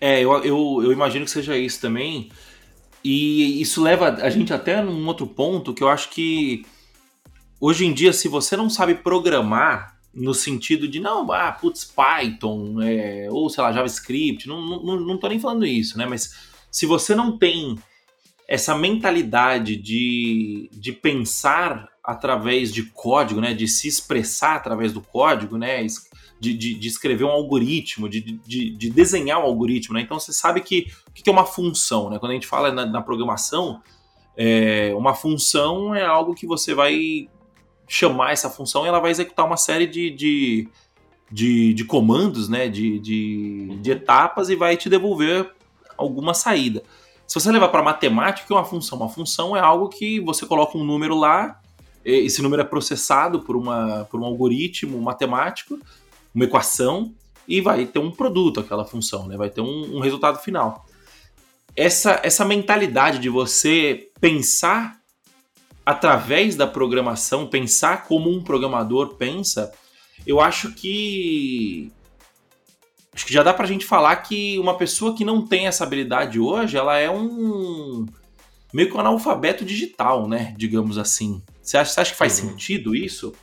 É, eu, eu, eu imagino que seja isso também. E isso leva a gente até num outro ponto que eu acho que hoje em dia, se você não sabe programar, no sentido de não, ah, putz, Python, é, ou sei lá, JavaScript, não, não, não tô nem falando isso, né? Mas se você não tem essa mentalidade de, de pensar através de código, né, de se expressar através do código, né, de, de, de escrever um algoritmo, de, de, de, desenhar um algoritmo, né, então você sabe que o que é uma função, né, quando a gente fala na, na programação, é, uma função é algo que você vai chamar essa função e ela vai executar uma série de, de, de, de comandos, né, de, de, de etapas e vai te devolver alguma saída. Se você levar para matemática, o que é uma função? Uma função é algo que você coloca um número lá, esse número é processado por, uma, por um algoritmo matemático, uma equação, e vai ter um produto aquela função, né? vai ter um, um resultado final. Essa, essa mentalidade de você pensar através da programação, pensar como um programador pensa, eu acho que acho que já dá pra gente falar que uma pessoa que não tem essa habilidade hoje, ela é um meio que um analfabeto digital, né? Digamos assim. Você acha, você acha que faz uhum. sentido isso?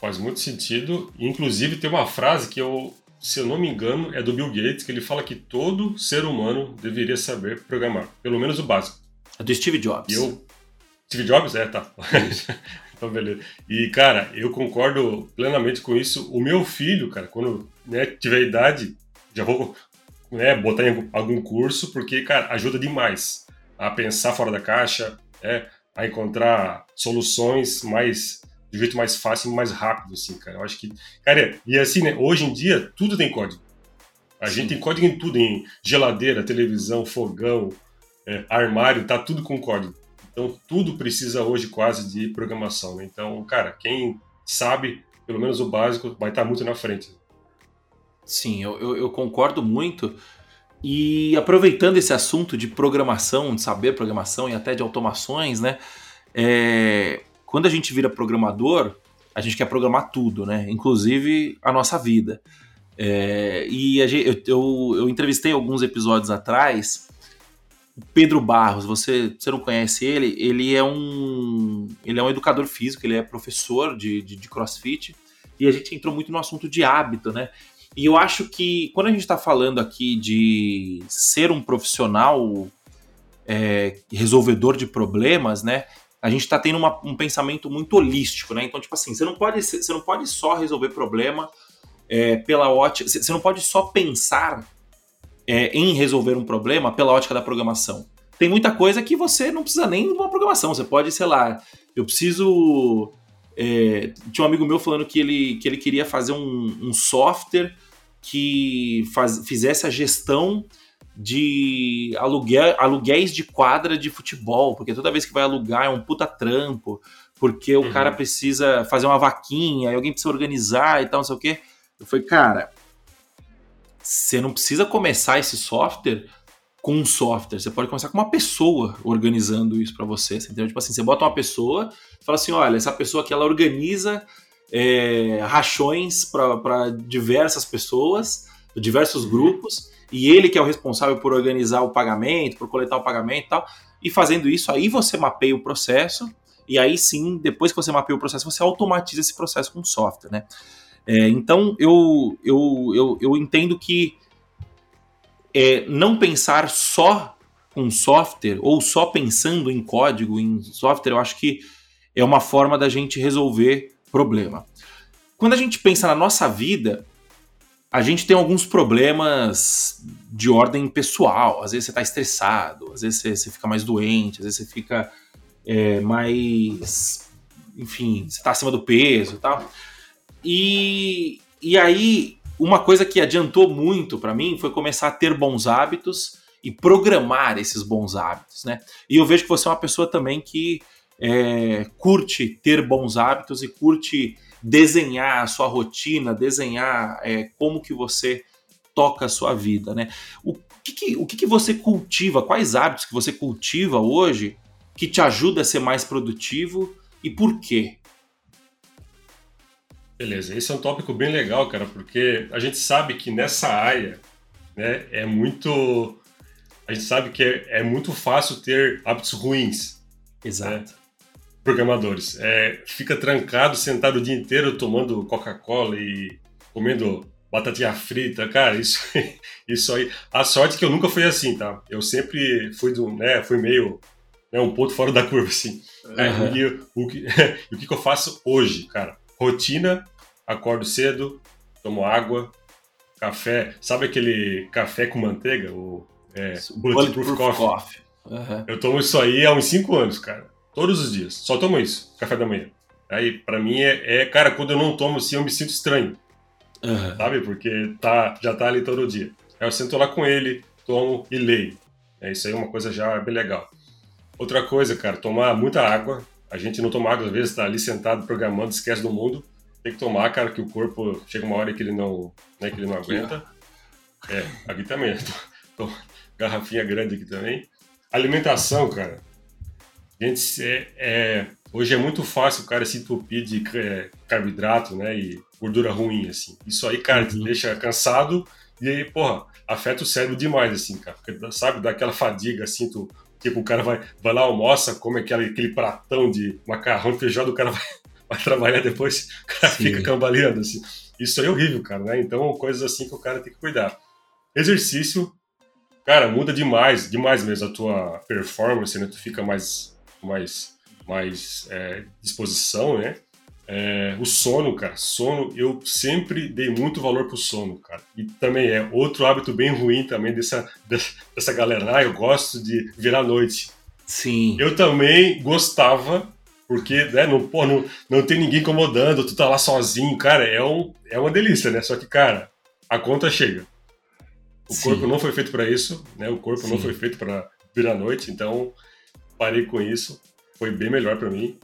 Faz muito sentido. Inclusive tem uma frase que eu, se eu não me engano, é do Bill Gates, que ele fala que todo ser humano deveria saber programar, pelo menos o básico. É do Steve Jobs. E eu Steve Jobs? É, tá. então, beleza. E, cara, eu concordo plenamente com isso. O meu filho, cara, quando né, tiver idade, já vou né, botar em algum curso, porque, cara, ajuda demais a pensar fora da caixa, é, a encontrar soluções mais de jeito mais fácil e mais rápido, assim, cara. Eu acho que. Cara, e assim, né? Hoje em dia, tudo tem código. A Sim. gente tem código em tudo, em geladeira, televisão, fogão, é, armário, tá tudo com código. Então, tudo precisa hoje quase de programação. Né? Então, cara, quem sabe, pelo menos o básico, vai estar muito na frente. Sim, eu, eu, eu concordo muito. E aproveitando esse assunto de programação, de saber programação e até de automações, né? É, quando a gente vira programador, a gente quer programar tudo, né? Inclusive a nossa vida. É, e gente, eu, eu, entrevistei alguns episódios atrás Pedro Barros, você, você não conhece ele? Ele é um ele é um educador físico, ele é professor de, de, de crossfit e a gente entrou muito no assunto de hábito, né? E eu acho que quando a gente está falando aqui de ser um profissional é, resolvedor de problemas, né? A gente está tendo uma, um pensamento muito holístico, né? Então, tipo assim, você não pode, você não pode só resolver problema é, pela ótica, você não pode só pensar é, em resolver um problema pela ótica da programação. Tem muita coisa que você não precisa nem de uma programação. Você pode, sei lá, eu preciso. É, tinha um amigo meu falando que ele, que ele queria fazer um, um software que faz, fizesse a gestão de aluguel, aluguéis de quadra de futebol, porque toda vez que vai alugar é um puta trampo, porque o uhum. cara precisa fazer uma vaquinha, e alguém precisa organizar e tal, não sei o quê. Eu falei, cara, você não precisa começar esse software com um software, você pode começar com uma pessoa organizando isso para você, você entendeu? Tipo assim, você bota uma pessoa, fala assim, olha, essa pessoa aqui ela organiza é, rachões para diversas pessoas, diversos uhum. grupos, e ele que é o responsável por organizar o pagamento, por coletar o pagamento e tal, e fazendo isso, aí você mapeia o processo, e aí sim, depois que você mapeia o processo, você automatiza esse processo com software, né? É, então eu, eu, eu, eu entendo que é, não pensar só com software ou só pensando em código, em software, eu acho que é uma forma da gente resolver problema. Quando a gente pensa na nossa vida, a gente tem alguns problemas de ordem pessoal. Às vezes você está estressado, às vezes você, você, fica mais doente, às vezes você fica é, mais. Enfim, você está acima do peso e tal. E, e aí, uma coisa que adiantou muito para mim foi começar a ter bons hábitos e programar esses bons hábitos, né? E eu vejo que você é uma pessoa também que é, curte ter bons hábitos e curte desenhar a sua rotina, desenhar é, como que você toca a sua vida, né? O que, que o que, que você cultiva? Quais hábitos que você cultiva hoje que te ajuda a ser mais produtivo e por quê? Beleza, esse é um tópico bem legal, cara, porque a gente sabe que nessa área, né, é muito. A gente sabe que é, é muito fácil ter hábitos ruins. Exato. Né? Programadores. É, fica trancado, sentado o dia inteiro tomando Coca-Cola e comendo batatinha frita, cara, isso, isso aí. A sorte é que eu nunca fui assim, tá? Eu sempre fui do, né, fui meio né, um ponto fora da curva, assim. Uhum. E, o, que, o que eu faço hoje, cara? Rotina, acordo cedo, tomo água, café. Sabe aquele café com manteiga? O é, Bulletproof, Bulletproof Coffee. coffee. Uhum. Eu tomo isso aí há uns 5 anos, cara. Todos os dias. Só tomo isso, café da manhã. Aí, pra mim, é, é cara, quando eu não tomo assim, eu me sinto estranho. Uhum. Sabe? Porque tá, já tá ali todo dia. Aí eu sento lá com ele, tomo e leio. É, isso aí é uma coisa já bem legal. Outra coisa, cara, tomar muita água. A gente não toma água, às vezes tá ali sentado programando, esquece do mundo. Tem que tomar, cara, que o corpo chega uma hora que ele não, né, que ele não aguenta. É, aqui também. Tô, tô, garrafinha grande aqui também. Alimentação, cara. Gente, é, é, hoje é muito fácil o cara se entupir de é, carboidrato, né? E gordura ruim, assim. Isso aí, cara, uhum. te deixa cansado e aí, porra, afeta o cérebro demais, assim, cara. Porque, sabe, dá aquela fadiga, assim, tu, tipo, o cara vai, vai lá, almoça, come aquele, aquele pratão de macarrão feijão, o cara vai, vai trabalhar depois, o cara Sim. fica cambaleando, assim. Isso aí é horrível, cara, né? Então, coisas assim que o cara tem que cuidar. Exercício, cara, muda demais, demais mesmo a tua performance, né? Tu fica mais, mais, mais é, disposição, né? É, o sono, cara, sono, eu sempre dei muito valor pro sono, cara. E também é outro hábito bem ruim também dessa, dessa galera. Ah, eu gosto de virar noite. Sim. Eu também gostava, porque né, não, pô, não, não tem ninguém incomodando, tu tá lá sozinho, cara, é, um, é uma delícia, né? Só que, cara, a conta chega. O Sim. corpo não foi feito para isso, né? O corpo Sim. não foi feito para virar noite, então parei com isso. Foi bem melhor para mim.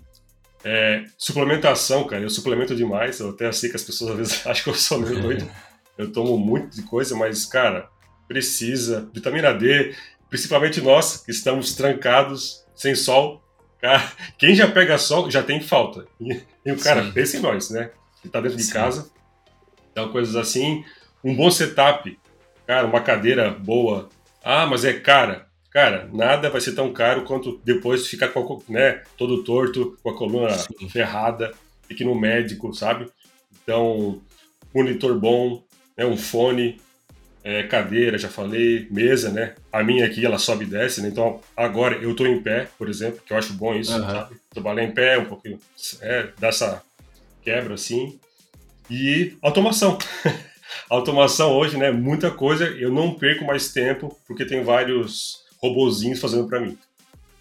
É, suplementação, cara, eu suplemento demais. Eu até sei que as pessoas às vezes acham que eu sou meio doido. Eu tomo muito de coisa, mas, cara, precisa. Vitamina D, principalmente nós que estamos trancados, sem sol. Cara, quem já pega sol já tem falta. E, e cara, Sim. pensa em nós, né? Que tá dentro de Sim. casa. Então, coisas assim. Um bom setup. Cara, uma cadeira boa. Ah, mas é cara. Cara, nada vai ser tão caro quanto depois ficar com, né, todo torto, com a coluna Sim. ferrada, tem que ir no médico, sabe? Então, monitor bom, né, um fone, é, cadeira, já falei, mesa, né? A minha aqui, ela sobe e desce, né? Então, agora eu tô em pé, por exemplo, que eu acho bom isso, uhum. sabe? Trabalhar em pé, um pouquinho, é, dá essa quebra, assim. E automação. automação hoje, né? Muita coisa, eu não perco mais tempo, porque tem vários robozinhos fazendo para mim.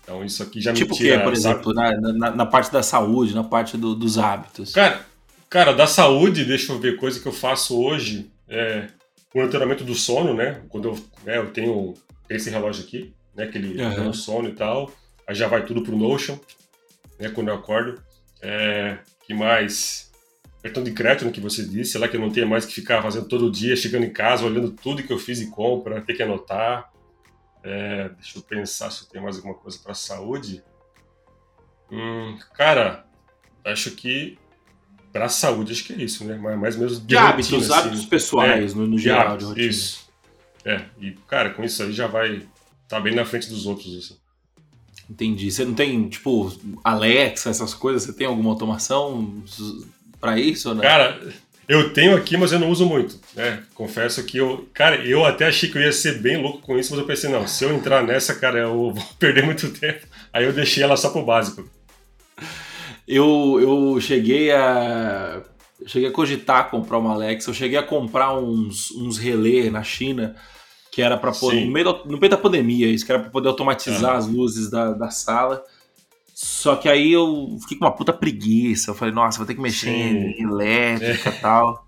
Então isso aqui já tipo me tira... Tipo o por exemplo, na, na, na, parte da saúde, na parte do, dos hábitos? Cara, cara, da saúde, deixa eu ver, coisa que eu faço hoje, é monitoramento do sono, né? Quando eu, né, eu tenho esse relógio aqui, né, que ele uhum. o sono e tal, aí já vai tudo pro Notion, né, quando eu acordo. É, que mais? Cartão de crédito, né, que você disse, lá que eu não tenho mais que ficar fazendo todo dia, chegando em casa, olhando tudo que eu fiz e compra, ter que anotar. É, deixa eu pensar se tem mais alguma coisa para saúde. Hum, cara, acho que para saúde acho que é isso, né? Mais mesmo de, de hábitos, rotina, hábitos assim. pessoais, é, no, no geral, hábitos, de Isso. É, e cara, com isso aí já vai tá bem na frente dos outros assim. Entendi. Você não tem, tipo, Alexa, essas coisas? Você tem alguma automação para isso? Né? Cara, eu tenho aqui, mas eu não uso muito, né? Confesso que eu, cara, eu até achei que eu ia ser bem louco com isso, mas eu pensei, não, se eu entrar nessa, cara, eu vou perder muito tempo. Aí eu deixei ela só pro básico. Eu, eu cheguei a cheguei a cogitar comprar uma Alexa, eu cheguei a comprar uns, uns relé na China que era para no meio, do, no meio da pandemia, isso que era para poder automatizar as luzes da, da sala. Só que aí eu fiquei com uma puta preguiça. Eu falei, nossa, vou ter que mexer Sim. em elétrica e é. tal.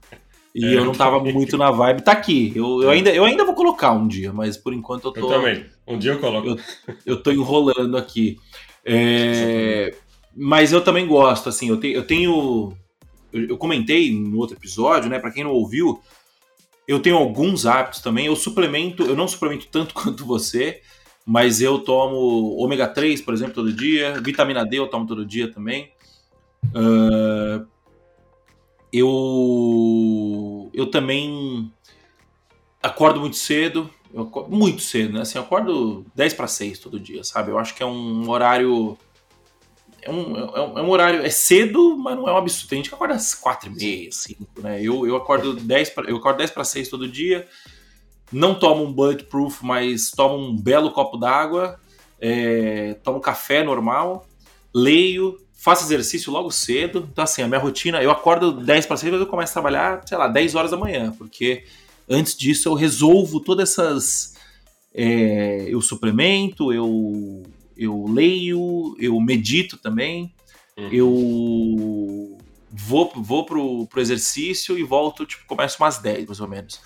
E é, eu não tava muito na vibe. Tá aqui. Eu, eu, é. ainda, eu ainda vou colocar um dia, mas por enquanto eu tô. Eu também. Um dia eu coloco. Eu, eu tô enrolando aqui. É, mas eu também gosto, assim. Eu, te, eu tenho. Eu, eu comentei no outro episódio, né? Pra quem não ouviu, eu tenho alguns hábitos também. Eu suplemento, eu não suplemento tanto quanto você mas eu tomo ômega 3, por exemplo, todo dia, vitamina D eu tomo todo dia também. Uh, eu, eu também acordo muito cedo, acordo muito cedo, né? Assim, eu acordo 10 para 6 todo dia, sabe? Eu acho que é um horário é um, é, um, é um horário, é cedo, mas não é um absurdo. Tem gente que acorda às quatro e meia, cinco, né? Eu, eu acordo 10 para eu acordo 10 para 6 todo dia. Não tomo um bulletproof, mas tomo um belo copo d'água, é, tomo café normal, leio, faço exercício logo cedo. Então, assim, a minha rotina, eu acordo 10 para 6, mas eu começo a trabalhar, sei lá, 10 horas da manhã, porque antes disso eu resolvo todas essas. É, eu suplemento, eu eu leio, eu medito também, uhum. eu vou, vou pro, pro exercício e volto, tipo, começo umas 10, mais ou menos.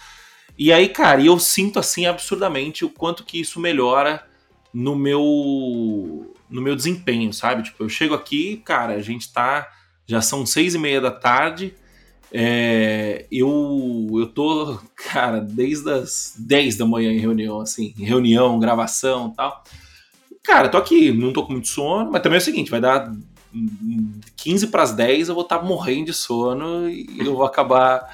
E aí, cara, eu sinto assim absurdamente o quanto que isso melhora no meu no meu desempenho, sabe? Tipo, eu chego aqui, cara, a gente tá. Já são seis e meia da tarde. É, eu, eu tô, cara, desde as 10 da manhã em reunião, assim, em reunião, gravação tal cara, tô aqui, não tô com muito sono, mas também é o seguinte, vai dar 15 para as 10, eu vou estar tá morrendo de sono e eu vou acabar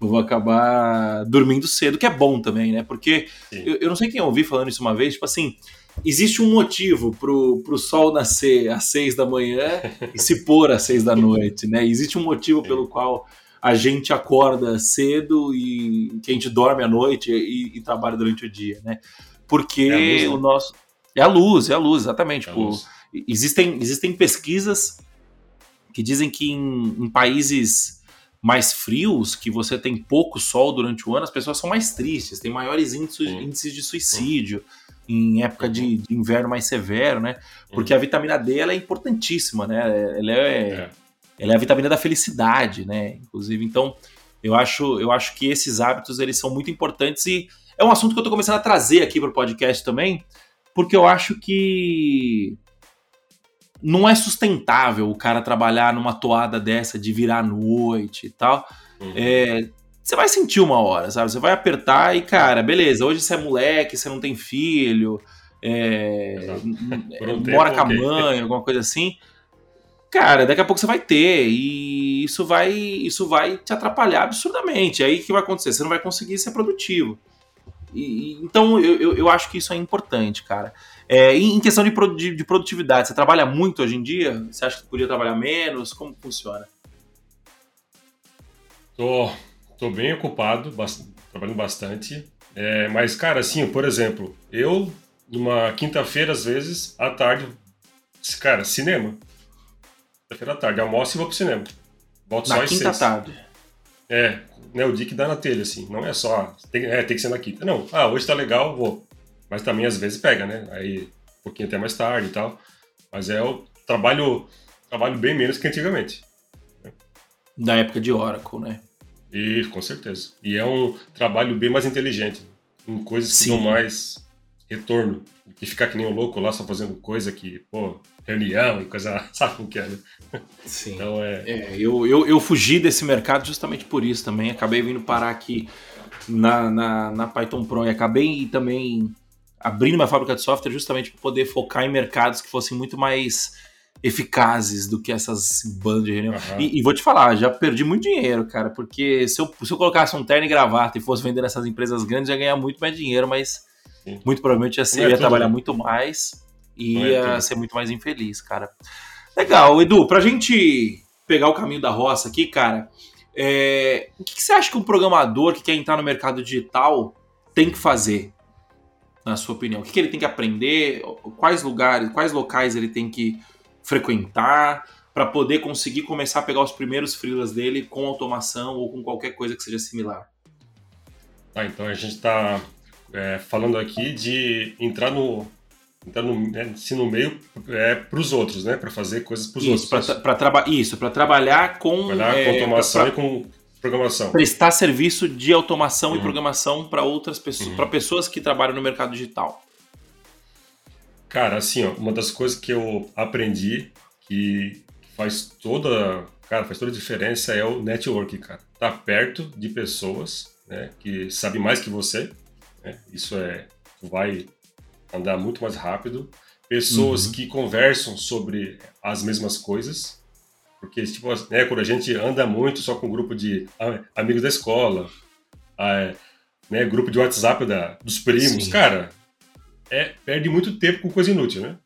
eu vou acabar dormindo cedo, que é bom também, né? Porque eu, eu, não sei quem ouvi falando isso uma vez, tipo assim, existe um motivo pro, pro sol nascer às 6 da manhã e se pôr às 6 da noite, né? Existe um motivo pelo qual a gente acorda cedo e que a gente dorme à noite e, e trabalha durante o dia, né? Porque é né? o nosso é a luz, é a luz, exatamente. É tipo, luz. Existem, existem pesquisas que dizem que em, em, países mais frios, que você tem pouco sol durante o ano, as pessoas são mais tristes, tem maiores índices, índices de suicídio em época de, de, inverno mais severo, né? Porque a vitamina D ela é importantíssima, né? Ela é, é, ela é a vitamina da felicidade, né? Inclusive, então eu acho, eu acho que esses hábitos eles são muito importantes e é um assunto que eu estou começando a trazer aqui para o podcast também, porque eu acho que não é sustentável o cara trabalhar numa toada dessa de virar noite e tal. Uhum. É, você vai sentir uma hora, sabe? Você vai apertar e, cara, beleza, hoje você é moleque, você não tem filho, é, mora com a mãe, alguma coisa assim. Cara, daqui a pouco você vai ter e isso vai, isso vai te atrapalhar absurdamente. Aí o que vai acontecer? Você não vai conseguir ser produtivo. E, então eu, eu, eu, acho que isso é importante, cara. É, em questão de, de, de, produtividade, você trabalha muito hoje em dia? Você acha que podia trabalhar menos? Como funciona? Tô, tô bem ocupado, trabalhando bastante. É, mas, cara, assim, por exemplo, eu, numa quinta-feira, às vezes, à tarde, cara, cinema. Quinta-feira à tarde, almoço e vou pro cinema. Volto Na só às quinta seis. tarde. É, né, o dia dá na telha, assim. Não é só, tem, é, tem que ser na quinta. Não, ah, hoje tá legal, vou. Mas também às vezes pega, né? Aí um pouquinho até mais tarde e tal. Mas é o trabalho, trabalho bem menos que antigamente. Da época de Oracle, né? E, com certeza. E é um trabalho bem mais inteligente. Com coisas que Sim. dão mais retorno. Que ficar que nem um louco lá só fazendo coisa que, pô, reunião e coisa, sabe como que é, né? Sim. Então é. é eu, eu, eu fugi desse mercado justamente por isso também. Acabei vindo parar aqui na, na, na Python Pro e acabei também abrindo uma fábrica de software justamente para poder focar em mercados que fossem muito mais eficazes do que essas bandas de reunião. Uhum. E, e, vou te falar, já perdi muito dinheiro, cara, porque se eu, se eu colocasse um terno e gravata e fosse vender nessas empresas grandes, ia ganhar muito mais dinheiro, mas Sim. muito provavelmente ia, ser, é ia trabalhar né? muito mais e é ia ser muito mais infeliz, cara. Legal, Edu, pra gente pegar o caminho da roça aqui, cara, é... o que, que você acha que um programador que quer entrar no mercado digital tem que fazer? Na sua opinião? O que, que, ele tem que aprender? Quais lugares, quais locais ele tem que frequentar para poder conseguir começar a pegar os primeiros freelas dele com automação ou com qualquer coisa que seja similar? Ah, então a gente está é, falando aqui de entrar no, entrar no, né, se no meio é, para os outros, né? Para fazer coisas para os outros. Pra, pra traba isso, para trabalhar com. Trabalhar é, com automação pra, e com programação. Prestar serviço de automação uhum. e programação para outras pessoas, uhum. para pessoas que trabalham no mercado digital. Cara, assim, ó, uma das coisas que eu aprendi que faz toda, cara, faz toda a diferença é o network, cara. Tá perto de pessoas, né, que sabem mais que você, né? Isso é vai andar muito mais rápido. Pessoas uhum. que conversam sobre as mesmas coisas, porque tipo, né, quando a gente anda muito só com um grupo de amigos da escola, né, grupo de WhatsApp da, dos primos, Sim. cara, é, perde muito tempo com coisa inútil, né?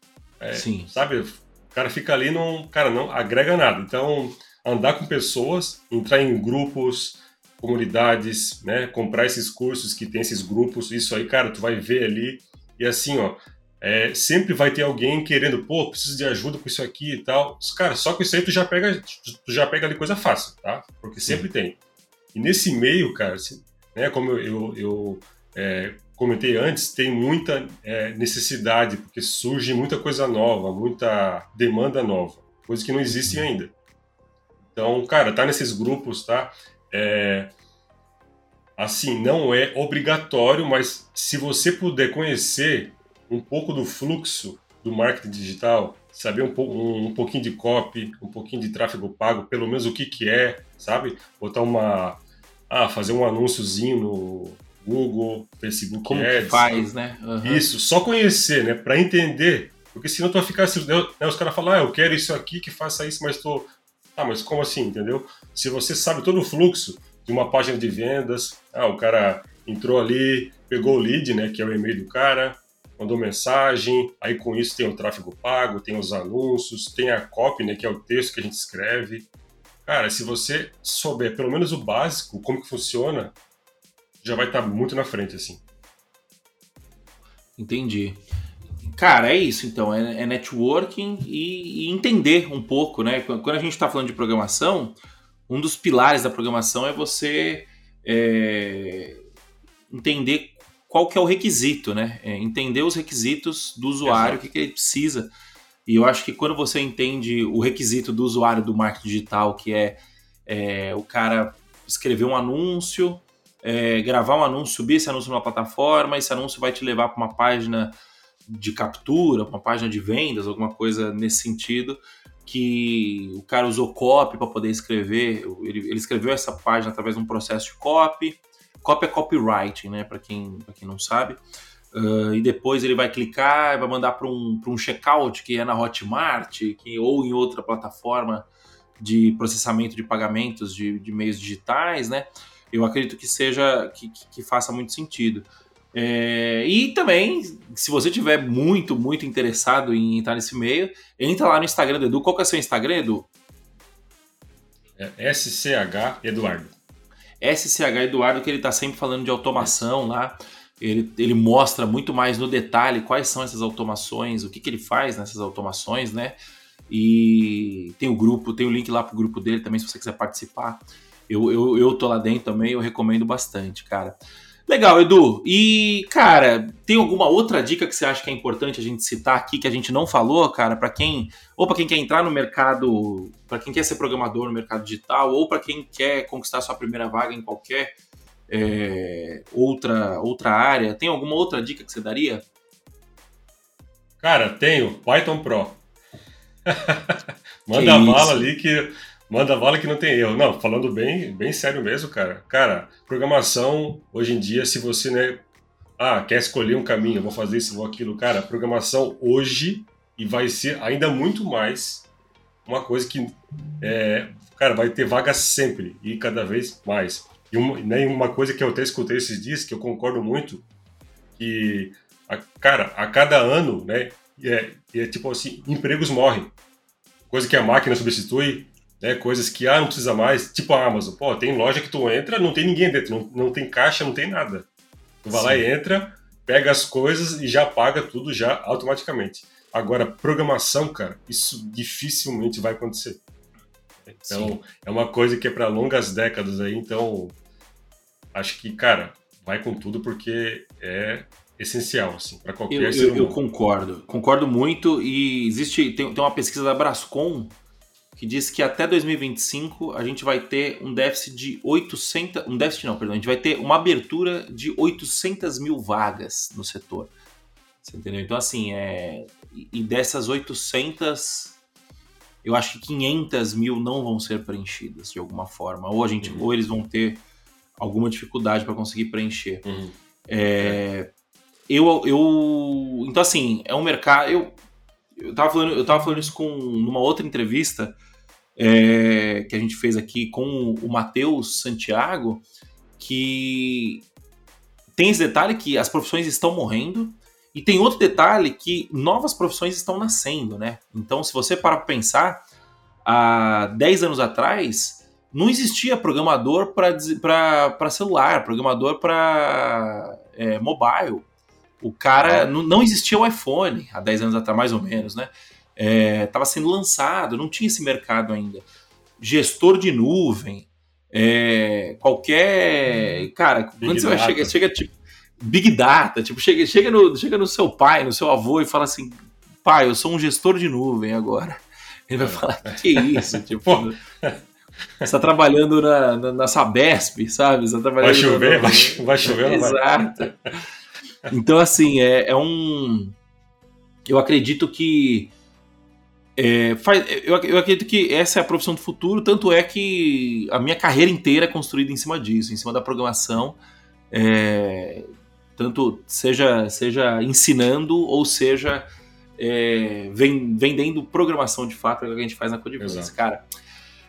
É, Sim. Sabe? O cara fica ali, não, cara, não agrega nada. Então, andar com pessoas, entrar em grupos, comunidades, né? Comprar esses cursos que tem esses grupos, isso aí, cara, tu vai ver ali. E assim, ó, é, sempre vai ter alguém querendo, pô, preciso de ajuda com isso aqui e tal. Cara, só com isso aí tu já pega, tu já pega ali coisa fácil, tá? Porque sempre Sim. tem. E nesse meio, cara, né, como eu, eu, eu é, comentei antes, tem muita é, necessidade, porque surge muita coisa nova, muita demanda nova, coisa que não existe ainda. Então, cara, tá nesses grupos, tá? É, assim, não é obrigatório, mas se você puder conhecer um pouco do fluxo do marketing digital, saber um, um, um, pouquinho de copy, um pouquinho de tráfego pago, pelo menos o que, que é, sabe? Botar uma. Ah, fazer um anúnciozinho no Google, Facebook Como Ads. faz, né? Uhum. Isso, só conhecer, né? Para entender. Porque senão tu vai ficar assim, né, os caras falam, ah, eu quero isso aqui, que faça isso, mas tô. Ah, mas como assim, entendeu? Se você sabe todo o fluxo de uma página de vendas, ah, o cara entrou ali, pegou o lead, né, que é o e-mail do cara, mandou mensagem, aí com isso tem o tráfego pago, tem os anúncios, tem a copy, né, que é o texto que a gente escreve. Cara, se você souber pelo menos o básico, como que funciona, já vai estar muito na frente, assim. Entendi. Cara, é isso então, é, é networking e, e, entender um pouco, né? Quando a gente está falando de programação, um dos pilares da programação é você é, entender qual que é o requisito, né? É entender os requisitos do usuário, o que, que ele precisa. E eu acho que quando você entende o requisito do usuário do marketing digital, que é, é o cara escrever um anúncio, é, gravar um anúncio, subir esse anúncio numa plataforma, esse anúncio vai te levar para uma página de captura, uma página de vendas, alguma coisa nesse sentido, que o cara usou copy para poder escrever, ele, ele escreveu essa página através de um processo de copy, Copy é copywriting, né? Para quem, quem não sabe. Uh, e depois ele vai clicar, vai mandar para um, um checkout que é na Hotmart que, ou em outra plataforma de processamento de pagamentos de, de meios digitais, né? Eu acredito que seja que, que faça muito sentido. É, e também, se você tiver muito, muito interessado em estar nesse meio, entra lá no Instagram do Edu. Qual que é o seu Instagram, Edu? É SCH Eduardo. SCH Eduardo, que ele está sempre falando de automação lá. Ele, ele mostra muito mais no detalhe quais são essas automações, o que, que ele faz nessas automações, né? E tem o grupo, tem o link lá pro grupo dele também, se você quiser participar. Eu, eu, eu tô lá dentro também, eu recomendo bastante, cara. Legal, Edu. E, cara, tem alguma outra dica que você acha que é importante a gente citar aqui que a gente não falou, cara, para quem ou para quem quer entrar no mercado, para quem quer ser programador no mercado digital, ou para quem quer conquistar sua primeira vaga em qualquer é, outra outra área? Tem alguma outra dica que você daria? Cara, tenho Python Pro. Manda a bala ali que Manda bala que não tem erro. Não, falando bem, bem sério mesmo, cara. Cara, programação, hoje em dia, se você, né, ah, quer escolher um caminho, vou fazer isso, vou aquilo, cara, programação hoje e vai ser ainda muito mais uma coisa que, é, cara, vai ter vaga sempre e cada vez mais. E uma, né, uma coisa que eu até escutei esses dias, que eu concordo muito, que, a, cara, a cada ano, né, é, é tipo assim, empregos morrem. Coisa que a máquina substitui, né, coisas que ah, não precisa mais, tipo a Amazon. Pô, tem loja que tu entra, não tem ninguém dentro, não, não tem caixa, não tem nada. Tu vai Sim. lá e entra, pega as coisas e já paga tudo já automaticamente. Agora, programação, cara, isso dificilmente vai acontecer. Então, Sim. é uma coisa que é para longas décadas aí, então acho que, cara, vai com tudo porque é essencial, assim, para qualquer eu, humano. Eu concordo, concordo muito e existe, tem, tem uma pesquisa da Brascom que diz que até 2025 a gente vai ter um déficit de 800, um déficit não, perdão, a gente vai ter uma abertura de 800 mil vagas no setor. Você entendeu? Então assim, é, e dessas 800, eu acho que 500 mil não vão ser preenchidas de alguma forma, ou a gente, uhum. ou eles vão ter alguma dificuldade para conseguir preencher. Uhum. É, eu, eu, então assim, é um mercado, eu eu tava falando, eu tava falando isso com numa outra entrevista é, que a gente fez aqui com o Matheus Santiago, que tem esse detalhe que as profissões estão morrendo E tem outro detalhe que novas profissões estão nascendo, né? Então, se você parar para pensar, há 10 anos atrás, não existia programador para celular, programador para é, mobile. O cara. É. Não, não, existia o iPhone há 10 anos atrás, mais ou menos, né? Estava é, sendo lançado, não tinha esse mercado ainda. Gestor de nuvem, é, qualquer. Cara, Big quando você vai chegar, chega tipo. Big Data, tipo, chega, chega, no, chega no seu pai, no seu avô e fala assim: pai, eu sou um gestor de nuvem agora. Ele vai é. falar: que isso? tipo, você está trabalhando na, na, na, Sabesp, sabe? Você tá vai chover, no... vai, vai chover, Exato. Então, assim, é, é um. Eu acredito que. É, faz, eu, eu acredito que essa é a profissão do futuro, tanto é que a minha carreira inteira é construída em cima disso, em cima da programação. É, tanto seja, seja ensinando ou seja é, vendendo programação de fato, é o que a gente faz na Codiverse. Cara,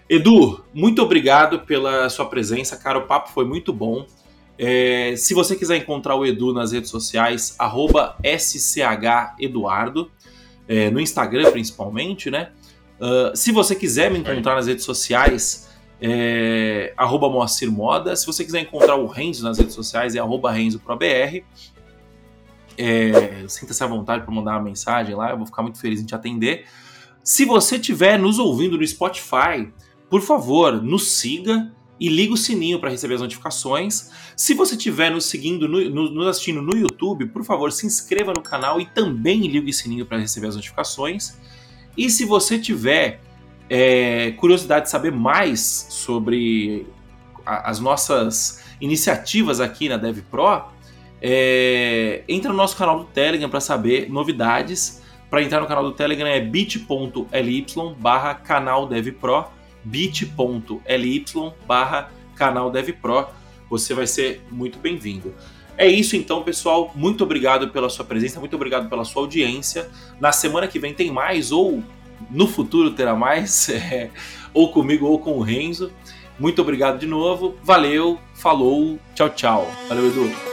Edu, muito obrigado pela sua presença, cara. O papo foi muito bom. É, se você quiser encontrar o Edu nas redes sociais, SCHEduardo, é, no Instagram principalmente, né? Uh, se você quiser me encontrar nas redes sociais, é, arroba Moacir Moda. Se você quiser encontrar o Renzo nas redes sociais, é arroba RenzoProBR. É, Sinta-se à vontade para mandar uma mensagem lá, eu vou ficar muito feliz em te atender. Se você estiver nos ouvindo no Spotify, por favor, nos siga e liga o sininho para receber as notificações. Se você estiver nos seguindo, no, no, assistindo no YouTube, por favor, se inscreva no canal e também ligue o sininho para receber as notificações. E se você tiver é, curiosidade de saber mais sobre a, as nossas iniciativas aqui na DevPro, é, entra no nosso canal do Telegram para saber novidades. Para entrar no canal do Telegram é bit.ly barra canal DevPro, bit.ly barra canal DevPro. Você vai ser muito bem-vindo. É isso então, pessoal. Muito obrigado pela sua presença, muito obrigado pela sua audiência. Na semana que vem tem mais, ou no futuro terá mais, é, ou comigo ou com o Renzo. Muito obrigado de novo, valeu, falou, tchau, tchau. Valeu, Edu.